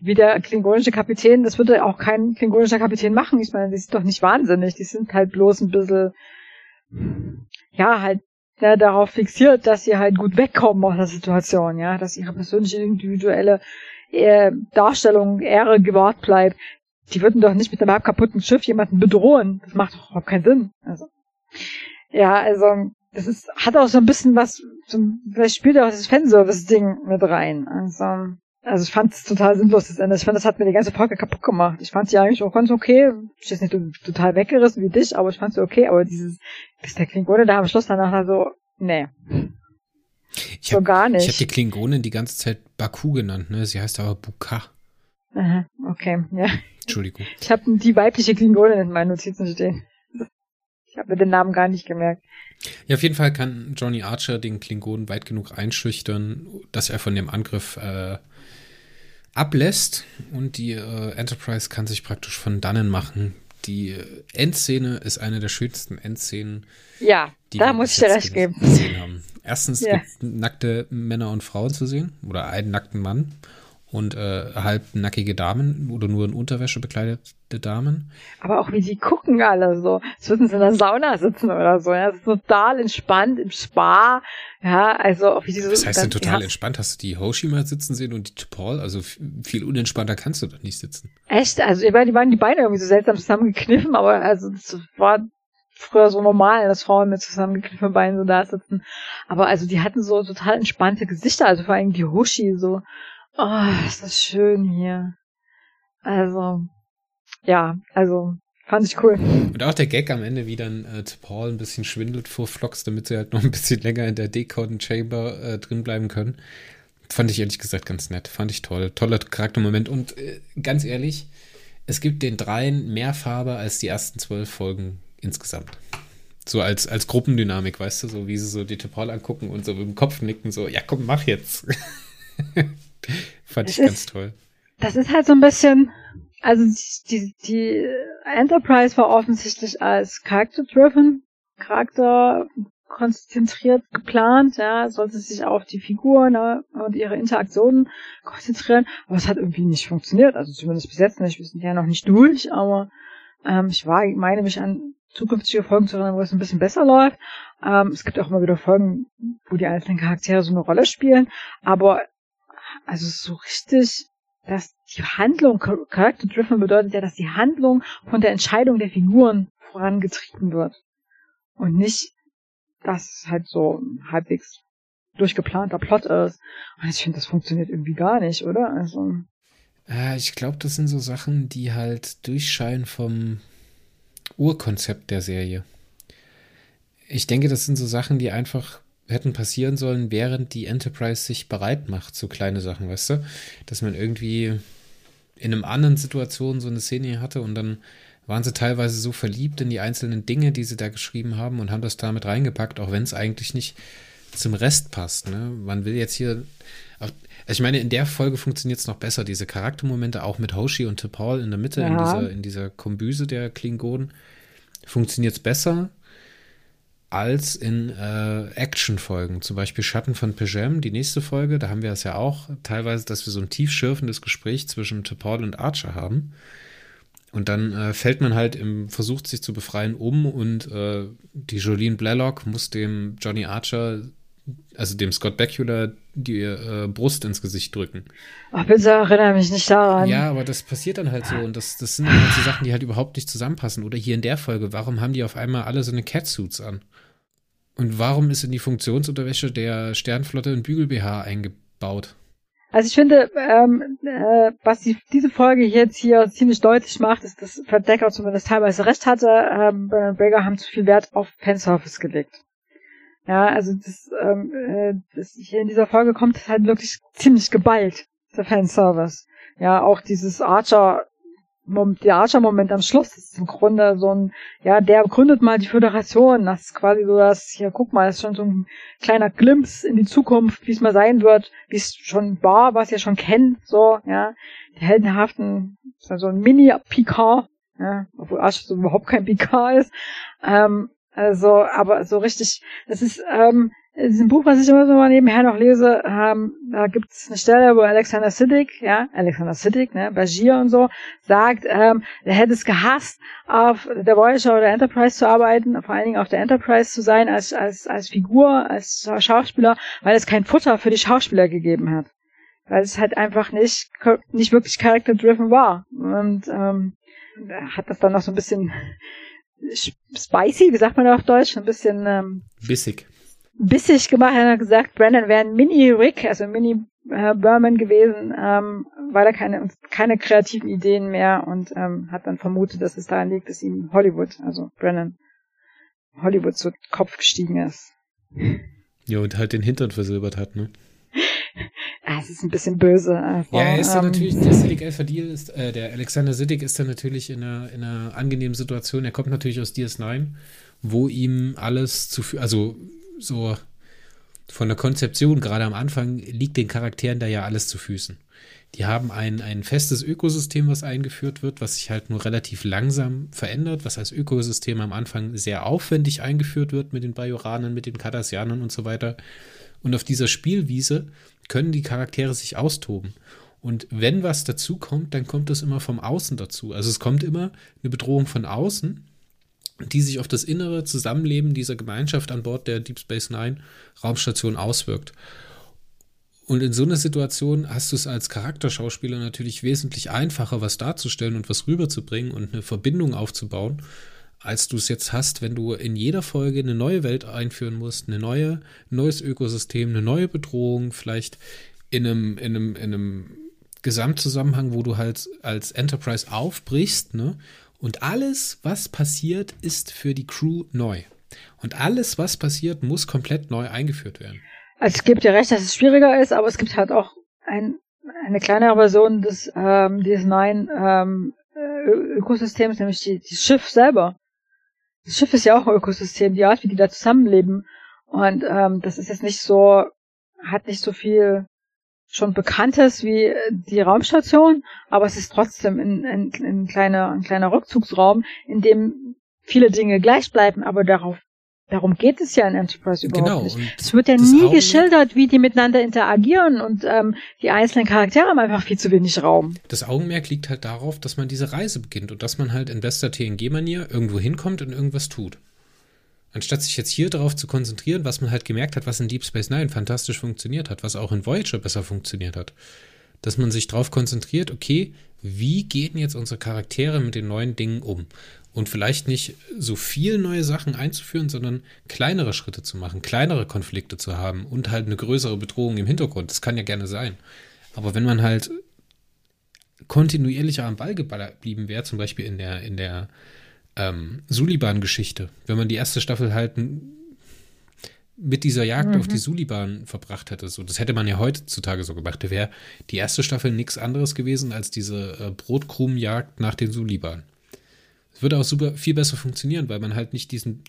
wie der klingonische Kapitän, das würde auch kein klingonischer Kapitän machen. Ich meine, die sind doch nicht wahnsinnig. Die sind halt bloß ein bisschen, ja, halt ja, darauf fixiert, dass sie halt gut wegkommen aus der Situation, ja, dass ihre persönliche individuelle äh, Darstellung Ehre gewahrt bleibt. Die würden doch nicht mit einem halb kaputten Schiff jemanden bedrohen. Das macht doch überhaupt keinen Sinn. Also, ja, also das ist hat auch so ein bisschen was, so, vielleicht spielt auch das Fanservice-Ding mit rein. Also also ich fand es total sinnlos, das Ende. Ich fand, das hat mir die ganze Folge kaputt gemacht. Ich fand sie eigentlich auch ganz okay. Ich ist nicht total weggerissen wie dich, aber ich fand sie okay. Aber dieses, bis der Klingone da am Schluss danach so, nee. Ich so hab, gar nicht. Ich habe die Klingonin die ganze Zeit Baku genannt, ne? Sie heißt aber Buka. Aha, okay, ja. Entschuldigung. Ich habe die weibliche Klingonin in meinen Notizen stehen. Ich habe mir den Namen gar nicht gemerkt. Ja, auf jeden Fall kann Johnny Archer den Klingonen weit genug einschüchtern, dass er von dem Angriff äh, ablässt und die äh, Enterprise kann sich praktisch von dannen machen. Die Endszene ist eine der schönsten Endszenen. Ja, da muss ich dir recht geben. Erstens ja. gibt nackte Männer und Frauen zu sehen oder einen nackten Mann und äh, halb nackige Damen oder nur in Unterwäsche bekleidete Damen. Aber auch wie die gucken alle so, als würden sie in der Sauna sitzen oder so. Ja, das ist total entspannt im Spa. Ja, also auch wie diese. Was heißt denn total ja. entspannt? Hast du die Hoshi mal sitzen sehen und die Paul? Also viel unentspannter kannst du doch nicht sitzen. Echt? Also ich meine, die waren die Beine irgendwie so seltsam zusammengekniffen, aber also das war früher so normal, dass Frauen mit zusammengekniffenen Beinen so da sitzen. Aber also die hatten so total entspannte Gesichter, also vor allem die Hoshi so. Oh, ist das schön hier. Also, ja, also fand ich cool. Und auch der Gag am Ende, wie dann äh, Paul ein bisschen schwindelt vor Flocks, damit sie halt noch ein bisschen länger in der Decoding Chamber äh, drin bleiben können. Fand ich ehrlich gesagt ganz nett. Fand ich toll. Toller Charaktermoment. Und äh, ganz ehrlich, es gibt den dreien mehr Farbe als die ersten zwölf Folgen insgesamt. So als, als Gruppendynamik, weißt du, so wie sie so die Paul angucken und so mit dem Kopf nicken, so, ja komm, mach jetzt. Fand ich das ganz ist, toll. Das ist halt so ein bisschen, also die, die Enterprise war offensichtlich als Character-driven, Charakter konzentriert geplant, ja, sollte sich auf die Figuren ne, und ihre Interaktionen konzentrieren, aber es hat irgendwie nicht funktioniert, also zumindest bis jetzt nicht, wir sind ja noch nicht durch, aber ähm, ich war, meine mich an zukünftige Folgen zu erinnern, wo es ein bisschen besser läuft. Ähm, es gibt auch immer wieder Folgen, wo die einzelnen Charaktere so eine Rolle spielen, aber also so richtig, dass die Handlung, Character Driven bedeutet ja, dass die Handlung von der Entscheidung der Figuren vorangetrieben wird. Und nicht, dass halt so halbwegs durchgeplanter Plot ist. Und ich finde, das funktioniert irgendwie gar nicht, oder? Also. Äh, ich glaube, das sind so Sachen, die halt durchscheinen vom Urkonzept der Serie. Ich denke, das sind so Sachen, die einfach hätten passieren sollen, während die Enterprise sich bereit macht, so kleine Sachen, weißt du? Dass man irgendwie in einem anderen Situation so eine Szene hatte und dann waren sie teilweise so verliebt in die einzelnen Dinge, die sie da geschrieben haben und haben das damit reingepackt, auch wenn es eigentlich nicht zum Rest passt. Ne? Man will jetzt hier. Also ich meine, in der Folge funktioniert es noch besser, diese Charaktermomente, auch mit Hoshi und T'Pol in der Mitte, ja. in, dieser, in dieser Kombüse der Klingonen, funktioniert es besser als in äh, Actionfolgen. Zum Beispiel Schatten von Pejem, die nächste Folge, da haben wir es ja auch teilweise, dass wir so ein tiefschürfendes Gespräch zwischen T'Pol und Archer haben. Und dann äh, fällt man halt im Versuch, sich zu befreien, um und äh, die Jolene Blalock muss dem Johnny Archer, also dem Scott Bakula, die äh, Brust ins Gesicht drücken. Ach, bitte erinnere mich nicht daran. Ja, aber das passiert dann halt so und das, das sind halt so Sachen, die halt überhaupt nicht zusammenpassen. Oder hier in der Folge, warum haben die auf einmal alle so eine Catsuits an? Und warum ist in die Funktionsunterwäsche der Sternflotte ein Bügel-BH eingebaut? Also ich finde, ähm, äh, was die, diese Folge jetzt hier ziemlich deutlich macht, ist, dass Verdecker zumindest teilweise recht hatte. Ähm, Bernard Breger haben zu viel Wert auf Fanservice gelegt. Ja, also das, ähm, äh, das hier in dieser Folge kommt halt wirklich ziemlich geballt, der Fanservice. Ja, auch dieses Archer der Archer-Moment am Schluss ist im Grunde so ein, ja, der gründet mal die Föderation. Das ist quasi so das, hier, guck mal, das ist schon so ein kleiner Glimpse in die Zukunft, wie es mal sein wird, wie es schon war, was ihr schon kennt, so, ja. Die heldenhaften, so ein Mini-Picard, ja, obwohl Archer so überhaupt kein Picard ist. Ähm, also, aber so richtig, das ist, ähm, in diesem Buch, was ich immer so mal nebenher noch lese, ähm, da gibt es eine Stelle, wo Alexander Siddig, ja, Alexander Siddig, ne, Bashir und so, sagt, ähm, er hätte es gehasst, auf der Voyager oder Enterprise zu arbeiten, vor allen Dingen auf der Enterprise zu sein, als, als, als Figur, als Schauspieler, weil es kein Futter für die Schauspieler gegeben hat. Weil es halt einfach nicht, nicht wirklich character-driven war. Und ähm, hat das dann noch so ein bisschen spicy, wie sagt man auf Deutsch, ein bisschen ähm, bissig bissig gemacht. Er hat gesagt, Brandon wäre ein Mini-Rick, also Mini-Berman gewesen, ähm, weil er keine, keine kreativen Ideen mehr und ähm, hat dann vermutet, dass es daran liegt, dass ihm Hollywood, also Brandon, Hollywood zu Kopf gestiegen ist. Ja, und halt den Hintern versilbert hat, ne? Ah, es ist ein bisschen böse. Also, ja, er ist dann ähm, natürlich, der Siddiq El Fadil ist, äh, der Alexander Siddiq ist dann natürlich in einer, in einer angenehmen Situation. Er kommt natürlich aus DS9, wo ihm alles zu, also so von der Konzeption, gerade am Anfang, liegt den Charakteren da ja alles zu Füßen. Die haben ein, ein festes Ökosystem, was eingeführt wird, was sich halt nur relativ langsam verändert, was als Ökosystem am Anfang sehr aufwendig eingeführt wird mit den Bajoranern, mit den Cardassianern und so weiter. Und auf dieser Spielwiese können die Charaktere sich austoben. Und wenn was dazu kommt, dann kommt es immer vom Außen dazu. Also es kommt immer eine Bedrohung von außen, die sich auf das innere Zusammenleben dieser Gemeinschaft an Bord der Deep Space Nine Raumstation auswirkt. Und in so einer Situation hast du es als Charakterschauspieler natürlich wesentlich einfacher, was darzustellen und was rüberzubringen und eine Verbindung aufzubauen, als du es jetzt hast, wenn du in jeder Folge eine neue Welt einführen musst, eine neue, neues Ökosystem, eine neue Bedrohung, vielleicht in einem, in einem, in einem Gesamtzusammenhang, wo du halt als Enterprise aufbrichst, ne? Und alles, was passiert, ist für die Crew neu. Und alles, was passiert, muss komplett neu eingeführt werden. Also es gibt ja recht, dass es schwieriger ist, aber es gibt halt auch ein, eine kleinere Version des, ähm, dieses neuen ähm, Ökosystems, nämlich die, die Schiff selber. Das Schiff ist ja auch ein Ökosystem, die Art, wie die da zusammenleben. Und ähm, das ist jetzt nicht so, hat nicht so viel schon Bekanntes wie äh, die Raumstation, aber es ist trotzdem ein, ein, ein, kleiner, ein kleiner Rückzugsraum, in dem viele Dinge gleich bleiben, aber darauf Darum geht es ja in Enterprise überhaupt genau, nicht. Es wird ja nie Augen geschildert, wie die miteinander interagieren und ähm, die einzelnen Charaktere haben einfach viel zu wenig Raum. Das Augenmerk liegt halt darauf, dass man diese Reise beginnt und dass man halt in bester TNG-Manier irgendwo hinkommt und irgendwas tut. Anstatt sich jetzt hier darauf zu konzentrieren, was man halt gemerkt hat, was in Deep Space Nine fantastisch funktioniert hat, was auch in Voyager besser funktioniert hat, dass man sich darauf konzentriert, okay, wie gehen jetzt unsere Charaktere mit den neuen Dingen um? Und vielleicht nicht so viel neue Sachen einzuführen, sondern kleinere Schritte zu machen, kleinere Konflikte zu haben und halt eine größere Bedrohung im Hintergrund. Das kann ja gerne sein. Aber wenn man halt kontinuierlicher am Ball geblieben wäre, zum Beispiel in der, in der ähm, Suliban-Geschichte, wenn man die erste Staffel halt mit dieser Jagd mhm. auf die Suliban verbracht hätte. So, das hätte man ja heutzutage so gemacht. Da wäre die erste Staffel nichts anderes gewesen als diese äh, Brotkrumenjagd nach den Suliban. Es würde auch super viel besser funktionieren, weil man halt nicht diesen,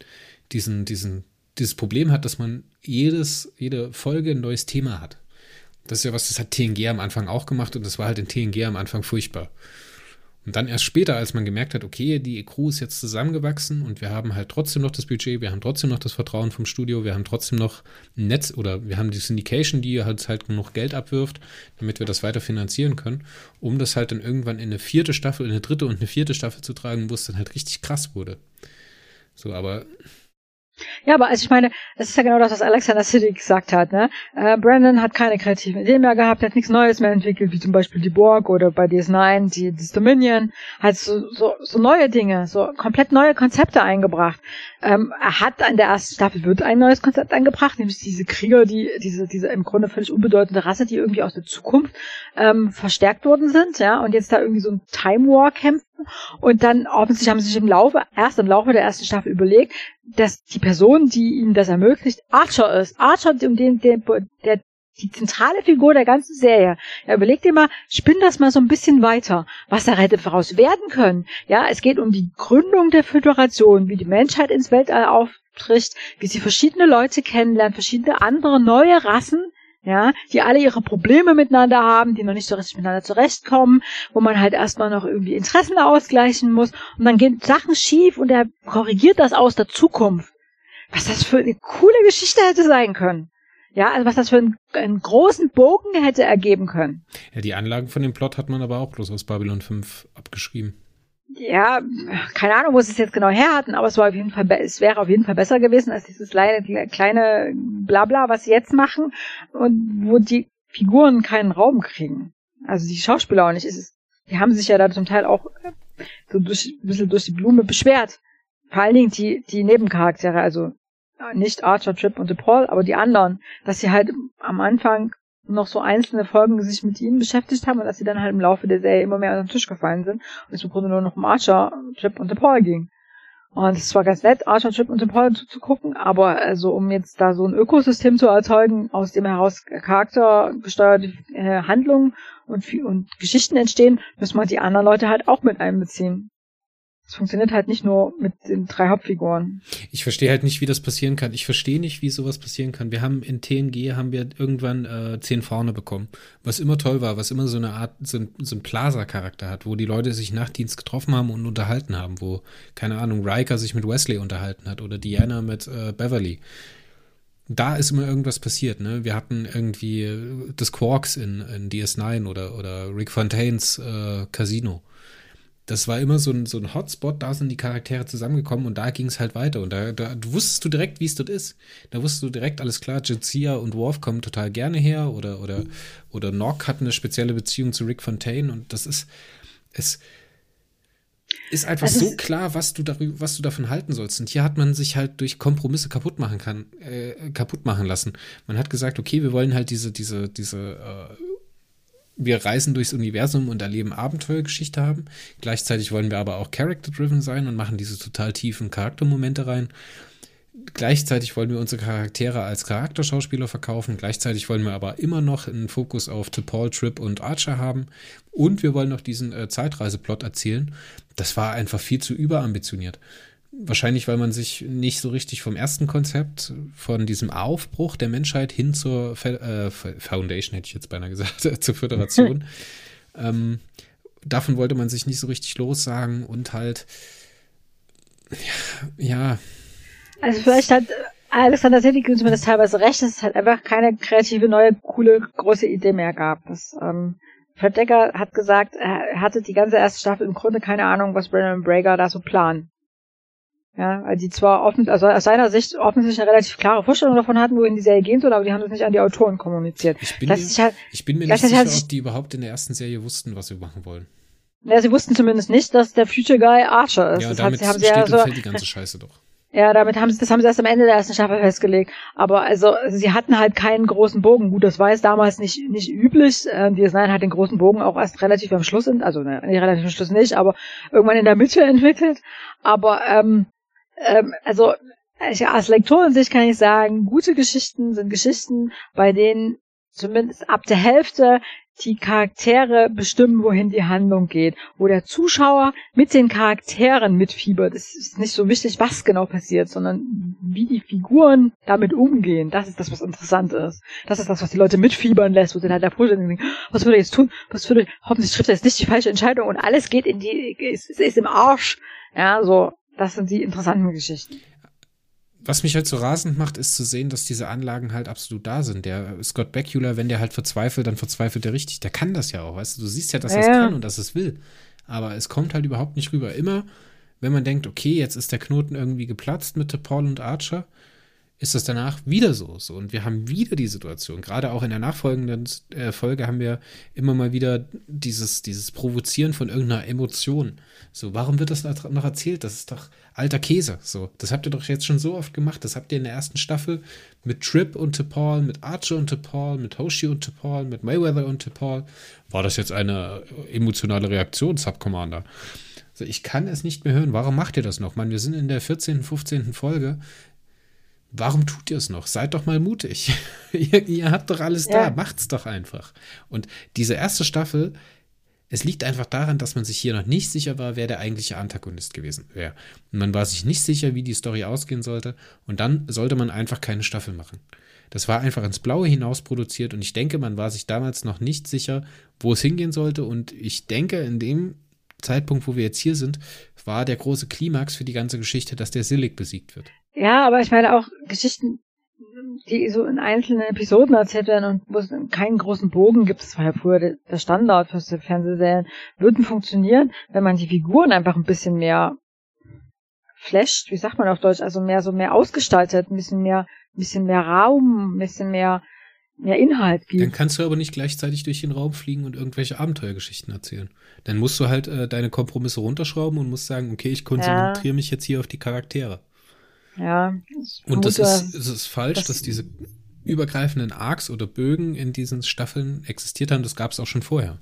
diesen, diesen, dieses Problem hat, dass man jedes, jede Folge ein neues Thema hat. Das ist ja was, das hat TNG am Anfang auch gemacht und das war halt in TNG am Anfang furchtbar. Und dann erst später, als man gemerkt hat, okay, die Crew ist jetzt zusammengewachsen und wir haben halt trotzdem noch das Budget, wir haben trotzdem noch das Vertrauen vom Studio, wir haben trotzdem noch ein Netz oder wir haben die Syndication, die halt halt genug Geld abwirft, damit wir das weiter finanzieren können, um das halt dann irgendwann in eine vierte Staffel, in eine dritte und eine vierte Staffel zu tragen, wo es dann halt richtig krass wurde. So, aber ja, aber also ich meine, das ist ja genau das, was Alexander City gesagt hat. Ne? Äh, Brandon hat keine kreativen Ideen mehr gehabt, hat nichts Neues mehr entwickelt, wie zum Beispiel die Borg oder bei DS9 die, das Dominion, hat so, so, so neue Dinge, so komplett neue Konzepte eingebracht. Ähm, er hat an der ersten Staffel wird ein neues Konzept eingebracht, nämlich diese Krieger, die diese diese im Grunde völlig unbedeutende Rasse, die irgendwie aus der Zukunft ähm, verstärkt worden sind, ja, und jetzt da irgendwie so ein Time War kämpfen und dann offensichtlich haben sie sich im Laufe, erst im Laufe der ersten Staffel überlegt, dass die Person, die ihnen das ermöglicht, Archer ist. Archer, um den, der, der die zentrale Figur der ganzen Serie. Ja, überleg dir mal, spinn das mal so ein bisschen weiter, was da hätte daraus werden können. Ja, es geht um die Gründung der Föderation, wie die Menschheit ins Weltall auftritt, wie sie verschiedene Leute kennenlernt, verschiedene andere neue Rassen, ja, die alle ihre Probleme miteinander haben, die noch nicht so richtig miteinander zurechtkommen, wo man halt erstmal noch irgendwie Interessen ausgleichen muss und dann gehen Sachen schief und er korrigiert das aus der Zukunft. was das für eine coole Geschichte hätte sein können. Ja, also was das für einen, einen, großen Bogen hätte ergeben können. Ja, die Anlagen von dem Plot hat man aber auch bloß aus Babylon 5 abgeschrieben. Ja, keine Ahnung, wo sie es jetzt genau her hatten, aber es war auf jeden Fall, es wäre auf jeden Fall besser gewesen als dieses kleine, kleine Blabla, was sie jetzt machen und wo die Figuren keinen Raum kriegen. Also die Schauspieler auch nicht. Es die haben sich ja da zum Teil auch so durch, ein bisschen durch die Blume beschwert. Vor allen Dingen die, die Nebencharaktere, also nicht Archer, Trip und DePaul, aber die anderen, dass sie halt am Anfang noch so einzelne Folgen sich mit ihnen beschäftigt haben und dass sie dann halt im Laufe der Serie immer mehr unter den Tisch gefallen sind und es im Grunde nur noch um Archer, Trip und DePaul ging. Und es war ganz nett, Archer, Trip und DePaul zu, zu gucken, aber also um jetzt da so ein Ökosystem zu erzeugen, aus dem heraus charaktergesteuerte äh, Handlungen und, und Geschichten entstehen, müssen wir die anderen Leute halt auch mit einbeziehen. Es funktioniert halt nicht nur mit den drei Hauptfiguren. Ich verstehe halt nicht, wie das passieren kann. Ich verstehe nicht, wie sowas passieren kann. Wir haben in TNG haben wir irgendwann äh, zehn vorne bekommen, was immer toll war, was immer so eine Art, so ein, so ein Plaza-Charakter hat, wo die Leute sich nach Dienst getroffen haben und unterhalten haben, wo, keine Ahnung, Riker sich mit Wesley unterhalten hat oder Diana mit äh, Beverly. Da ist immer irgendwas passiert, ne? Wir hatten irgendwie äh, das Quarks in, in DS9 oder, oder Rick Fontaines äh, Casino das war immer so ein, so ein Hotspot, da sind die Charaktere zusammengekommen und da ging es halt weiter. Und da, da wusstest du direkt, wie es dort ist. Da wusstest du direkt, alles klar, Jadzia und Worf kommen total gerne her oder, oder, oder Nock hat eine spezielle Beziehung zu Rick Fontaine und das ist, es ist einfach also so klar, was du darüber, was du davon halten sollst. Und hier hat man sich halt durch Kompromisse kaputt machen kann, äh, kaputt machen lassen. Man hat gesagt, okay, wir wollen halt diese, diese, diese äh, wir reisen durchs Universum und erleben Abenteuergeschichte haben. Gleichzeitig wollen wir aber auch character-driven sein und machen diese total tiefen Charaktermomente rein. Gleichzeitig wollen wir unsere Charaktere als Charakterschauspieler verkaufen. Gleichzeitig wollen wir aber immer noch einen Fokus auf Paul, Trip und Archer haben. Und wir wollen noch diesen äh, Zeitreiseplot erzählen. Das war einfach viel zu überambitioniert. Wahrscheinlich, weil man sich nicht so richtig vom ersten Konzept, von diesem Aufbruch der Menschheit hin zur Fe äh, Foundation, hätte ich jetzt beinahe gesagt, zur Föderation. ähm, davon wollte man sich nicht so richtig lossagen und halt, ja. Also vielleicht hat Alexander Sedlik uns mir das teilweise recht, dass es halt einfach keine kreative, neue, coole, große Idee mehr gab. Das, ähm, Fred Decker hat gesagt, er hatte die ganze erste Staffel im Grunde keine Ahnung, was Brandon Brager da so planen. Ja, also die zwar offen, also aus seiner Sicht offensichtlich eine relativ klare Vorstellung davon hatten, wohin die Serie gehen soll, aber die haben das nicht an die Autoren kommuniziert. Ich bin, mir, halt, ich bin mir nicht sicher, halt, ob die überhaupt in der ersten Serie wussten, was sie machen wollen. Ja, sie wussten zumindest nicht, dass der Future Guy Archer ist. Ja, das damit hat, haben sie ja so, die ganze Scheiße doch. Ja, damit haben sie, das haben sie erst am Ende der ersten Staffel festgelegt. Aber also, sie hatten halt keinen großen Bogen. Gut, das war jetzt damals nicht, nicht üblich. Äh, DS9 hat den großen Bogen auch erst relativ am Schluss, also ne, relativ am Schluss nicht, aber irgendwann in der Mitte entwickelt. Aber ähm, ähm, also als Lektorensicht kann ich sagen, gute Geschichten sind Geschichten, bei denen zumindest ab der Hälfte die Charaktere bestimmen, wohin die Handlung geht, wo der Zuschauer mit den Charakteren mitfiebert. Es ist nicht so wichtig, was genau passiert, sondern wie die Figuren damit umgehen. Das ist das, was interessant ist. Das ist das, was die Leute mitfiebern lässt, wo sie halt da denken, was würde er jetzt tun? Was würde, hoffentlich trifft er jetzt nicht die falsche Entscheidung und alles geht in die, ist, ist im Arsch. Ja, so, das sind die interessanten Geschichten. Was mich halt so rasend macht, ist zu sehen, dass diese Anlagen halt absolut da sind. Der Scott Bakula, wenn der halt verzweifelt, dann verzweifelt er richtig. Der kann das ja auch, weißt du. Du siehst ja, dass er es kann und dass es will. Aber es kommt halt überhaupt nicht rüber. Immer, wenn man denkt, okay, jetzt ist der Knoten irgendwie geplatzt mit Paul und Archer, ist das danach wieder so. so. Und wir haben wieder die Situation. Gerade auch in der nachfolgenden äh, Folge haben wir immer mal wieder dieses, dieses Provozieren von irgendeiner Emotion. So, warum wird das noch erzählt? Das ist doch alter Käse. So, das habt ihr doch jetzt schon so oft gemacht. Das habt ihr in der ersten Staffel mit Trip und T'Pol, mit Archer und T'Pol, mit Hoshi und T'Pol, mit Mayweather und T'Pol. War das jetzt eine emotionale Reaktion, Subcommander? Also ich kann es nicht mehr hören. Warum macht ihr das noch? Mann, wir sind in der 14., 15. Folge. Warum tut ihr es noch? Seid doch mal mutig. ihr, ihr, habt doch alles ja. da. Macht's doch einfach. Und diese erste Staffel, es liegt einfach daran, dass man sich hier noch nicht sicher war, wer der eigentliche Antagonist gewesen wäre. Und man war sich nicht sicher, wie die Story ausgehen sollte. Und dann sollte man einfach keine Staffel machen. Das war einfach ins Blaue hinaus produziert. Und ich denke, man war sich damals noch nicht sicher, wo es hingehen sollte. Und ich denke, in dem Zeitpunkt, wo wir jetzt hier sind, war der große Klimax für die ganze Geschichte, dass der Silik besiegt wird. Ja, aber ich meine auch Geschichten, die so in einzelnen Episoden erzählt werden und wo es keinen großen Bogen gibt, das war ja früher der, Standard für Fernsehserien, würden funktionieren, wenn man die Figuren einfach ein bisschen mehr flasht, wie sagt man auf Deutsch, also mehr so mehr ausgestaltet, ein bisschen mehr, ein bisschen mehr Raum, ein bisschen mehr, mehr Inhalt gibt. Dann kannst du aber nicht gleichzeitig durch den Raum fliegen und irgendwelche Abenteuergeschichten erzählen. Dann musst du halt äh, deine Kompromisse runterschrauben und musst sagen, okay, ich konzentriere ja. mich jetzt hier auf die Charaktere. Ja. Und das ist, es ist falsch, das dass diese übergreifenden Arcs oder Bögen in diesen Staffeln existiert haben. Das gab es auch schon vorher.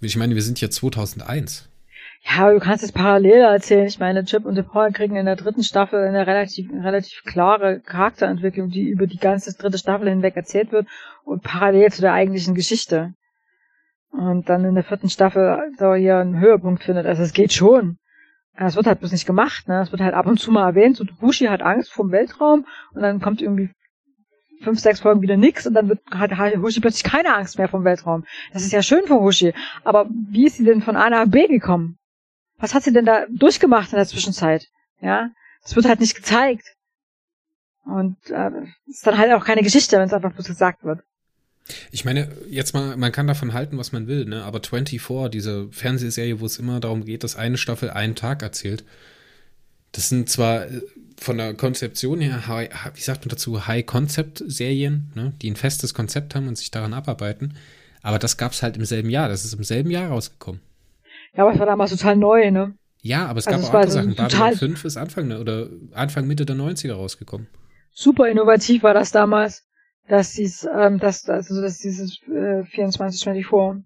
Ich meine, wir sind ja 2001. Ja, aber du kannst es parallel erzählen. Ich meine, Chip und Paul kriegen in der dritten Staffel eine relativ, relativ klare Charakterentwicklung, die über die ganze dritte Staffel hinweg erzählt wird und parallel zu der eigentlichen Geschichte. Und dann in der vierten Staffel so hier einen Höhepunkt findet. Also es geht schon. Es wird halt bloß nicht gemacht, ne? Es wird halt ab und zu mal erwähnt, so Hushi hat Angst vom Weltraum und dann kommt irgendwie fünf, sechs Folgen wieder nix und dann wird, hat, hat Hushi plötzlich keine Angst mehr vom Weltraum. Das ist ja schön für Hushi. Aber wie ist sie denn von A nach B gekommen? Was hat sie denn da durchgemacht in der Zwischenzeit? Ja, das wird halt nicht gezeigt. Und äh, ist dann halt auch keine Geschichte, wenn es einfach bloß gesagt wird. Ich meine, jetzt mal, man kann davon halten, was man will, ne? Aber 24, diese Fernsehserie, wo es immer darum geht, dass eine Staffel einen Tag erzählt, das sind zwar äh, von der Konzeption her, wie sagt man dazu, High-Concept-Serien, ne? die ein festes Konzept haben und sich daran abarbeiten, aber das gab es halt im selben Jahr, das ist im selben Jahr rausgekommen. Ja, aber es war damals total neu, ne? Ja, aber es gab also auch andere so Sachen. Babylon 5 ist Anfang oder Anfang Mitte der 90er rausgekommen. Super innovativ war das damals dass dies, ähm, dass, also dass dieses äh, 24-24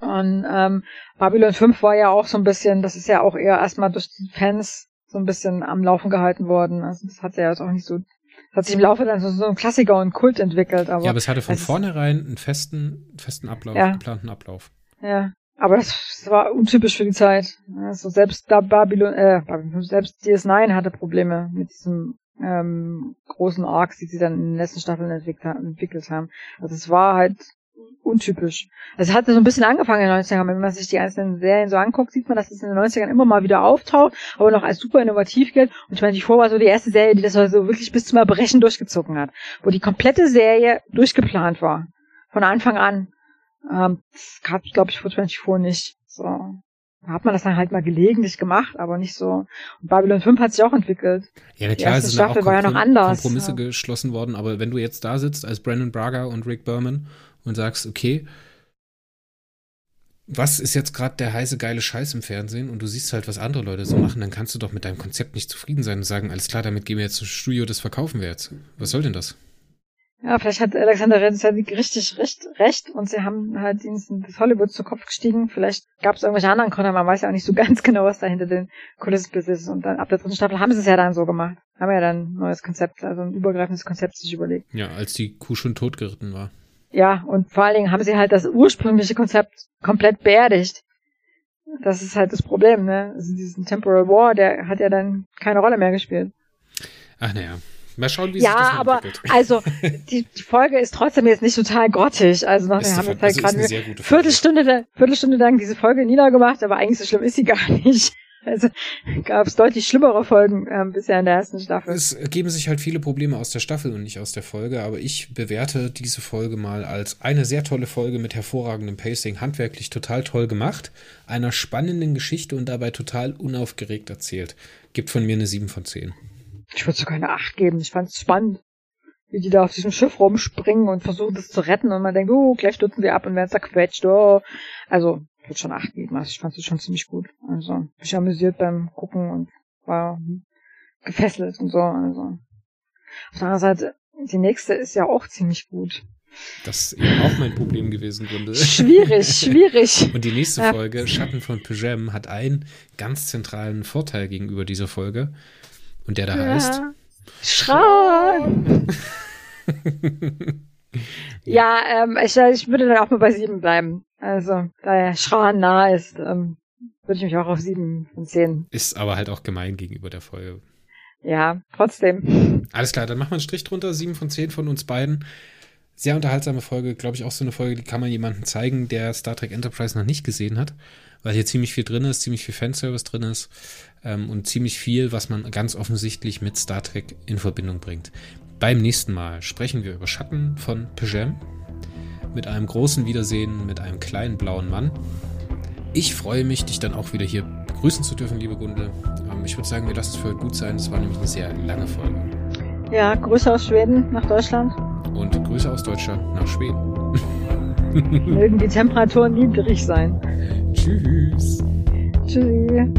und ähm, Babylon 5 war ja auch so ein bisschen, das ist ja auch eher erstmal durch die Fans so ein bisschen am Laufen gehalten worden. Also das hat ja jetzt auch nicht so, das hat sich im Laufe dann so, so ein Klassiker und Kult entwickelt. Aber ja, aber es hatte von also vornherein einen festen, festen Ablauf, ja. geplanten Ablauf. Ja, aber das, das war untypisch für die Zeit. Also selbst da Babylon, äh, selbst DS9 hatte Probleme mit diesem ähm, großen Arcs, die sie dann in den letzten Staffeln entwickelt, entwickelt haben. Also es war halt untypisch. Also es hat so ein bisschen angefangen in den 90ern. Wenn man sich die einzelnen Serien so anguckt, sieht man, dass es in den 90ern immer mal wieder auftaucht, aber noch als super innovativ gilt. Und ich meine, die vor war so die erste Serie, die das so also wirklich bis zum Erbrechen durchgezogen hat. Wo die komplette Serie durchgeplant war. Von Anfang an. Ähm, das gab es, glaube ich, vor 24 nicht. So hat man das dann halt mal gelegentlich gemacht, aber nicht so. Und Babylon 5 hat sich auch entwickelt. Ja, na klar, es sind auch war ja noch anders. Kompromisse ja. geschlossen worden, aber wenn du jetzt da sitzt als Brandon Braga und Rick Berman und sagst, okay, was ist jetzt gerade der heiße geile Scheiß im Fernsehen und du siehst halt, was andere Leute so machen, dann kannst du doch mit deinem Konzept nicht zufrieden sein und sagen, alles klar, damit gehen wir jetzt ins Studio, das verkaufen wir jetzt. Was soll denn das? Ja, vielleicht hat Alexander Renz ja richtig recht, recht und sie haben halt ihnen das Hollywood zu Kopf gestiegen. Vielleicht gab es irgendwelche anderen Gründe, man weiß ja auch nicht so ganz genau, was da hinter den Kulissen ist. Und dann ab der dritten Staffel haben sie es ja dann so gemacht. Haben ja dann ein neues Konzept, also ein übergreifendes Konzept sich überlegt. Ja, als die Kuh schon totgeritten war. Ja, und vor allen Dingen haben sie halt das ursprüngliche Konzept komplett beerdigt. Das ist halt das Problem, ne? Also diesen Temporal War, der hat ja dann keine Rolle mehr gespielt. Ach naja, Mal schauen, wie ja, sich das aber entwickelt. also die, Folge ist trotzdem jetzt nicht total grottig. Also noch, wir haben jetzt halt gerade eine Viertelstunde, Viertelstunde lang diese Folge niedergemacht, aber eigentlich so schlimm ist sie gar nicht. Also gab es deutlich schlimmere Folgen ähm, bisher in der ersten Staffel. Es ergeben sich halt viele Probleme aus der Staffel und nicht aus der Folge, aber ich bewerte diese Folge mal als eine sehr tolle Folge mit hervorragendem Pacing, handwerklich total toll gemacht, einer spannenden Geschichte und dabei total unaufgeregt erzählt. Gibt von mir eine 7 von 10. Ich würde sogar eine Acht geben. Ich fand es spannend, wie die da auf diesem Schiff rumspringen und versuchen, das zu retten. Und man denkt, oh, gleich stürzen sie ab und werden zerquetscht. Oh. Also, ich würde schon Acht geben. Also, ich fand es schon ziemlich gut. Also, mich amüsiert beim Gucken und war gefesselt und so. Also. Auf der anderen Seite, die nächste ist ja auch ziemlich gut. Das ist eben auch mein Problem gewesen, Grunde. Schwierig, schwierig. Und die nächste Folge, Schatten von Pyjam, hat einen ganz zentralen Vorteil gegenüber dieser Folge. Und der da ja. heißt? Schran! ja, ja ähm, ich, ich würde dann auch mal bei sieben bleiben. Also, da der Schran nah ist, ähm, würde ich mich auch auf sieben von zehn. Ist aber halt auch gemein gegenüber der Folge. Ja, trotzdem. Alles klar, dann machen wir einen Strich drunter. Sieben von zehn von uns beiden. Sehr unterhaltsame Folge, glaube ich, auch so eine Folge, die kann man jemandem zeigen, der Star Trek Enterprise noch nicht gesehen hat, weil hier ziemlich viel drin ist, ziemlich viel Fanservice drin ist ähm, und ziemlich viel, was man ganz offensichtlich mit Star Trek in Verbindung bringt. Beim nächsten Mal sprechen wir über Schatten von Pajam mit einem großen Wiedersehen mit einem kleinen blauen Mann. Ich freue mich, dich dann auch wieder hier begrüßen zu dürfen, liebe Gunde. Ähm, ich würde sagen, wir lassen es für heute gut sein. Es war nämlich eine sehr lange Folge. Ja, Grüße aus Schweden nach Deutschland. Und Grüße aus Deutschland nach Schweden. Mögen die Temperaturen niedrig sein. Tschüss. Tschüssi.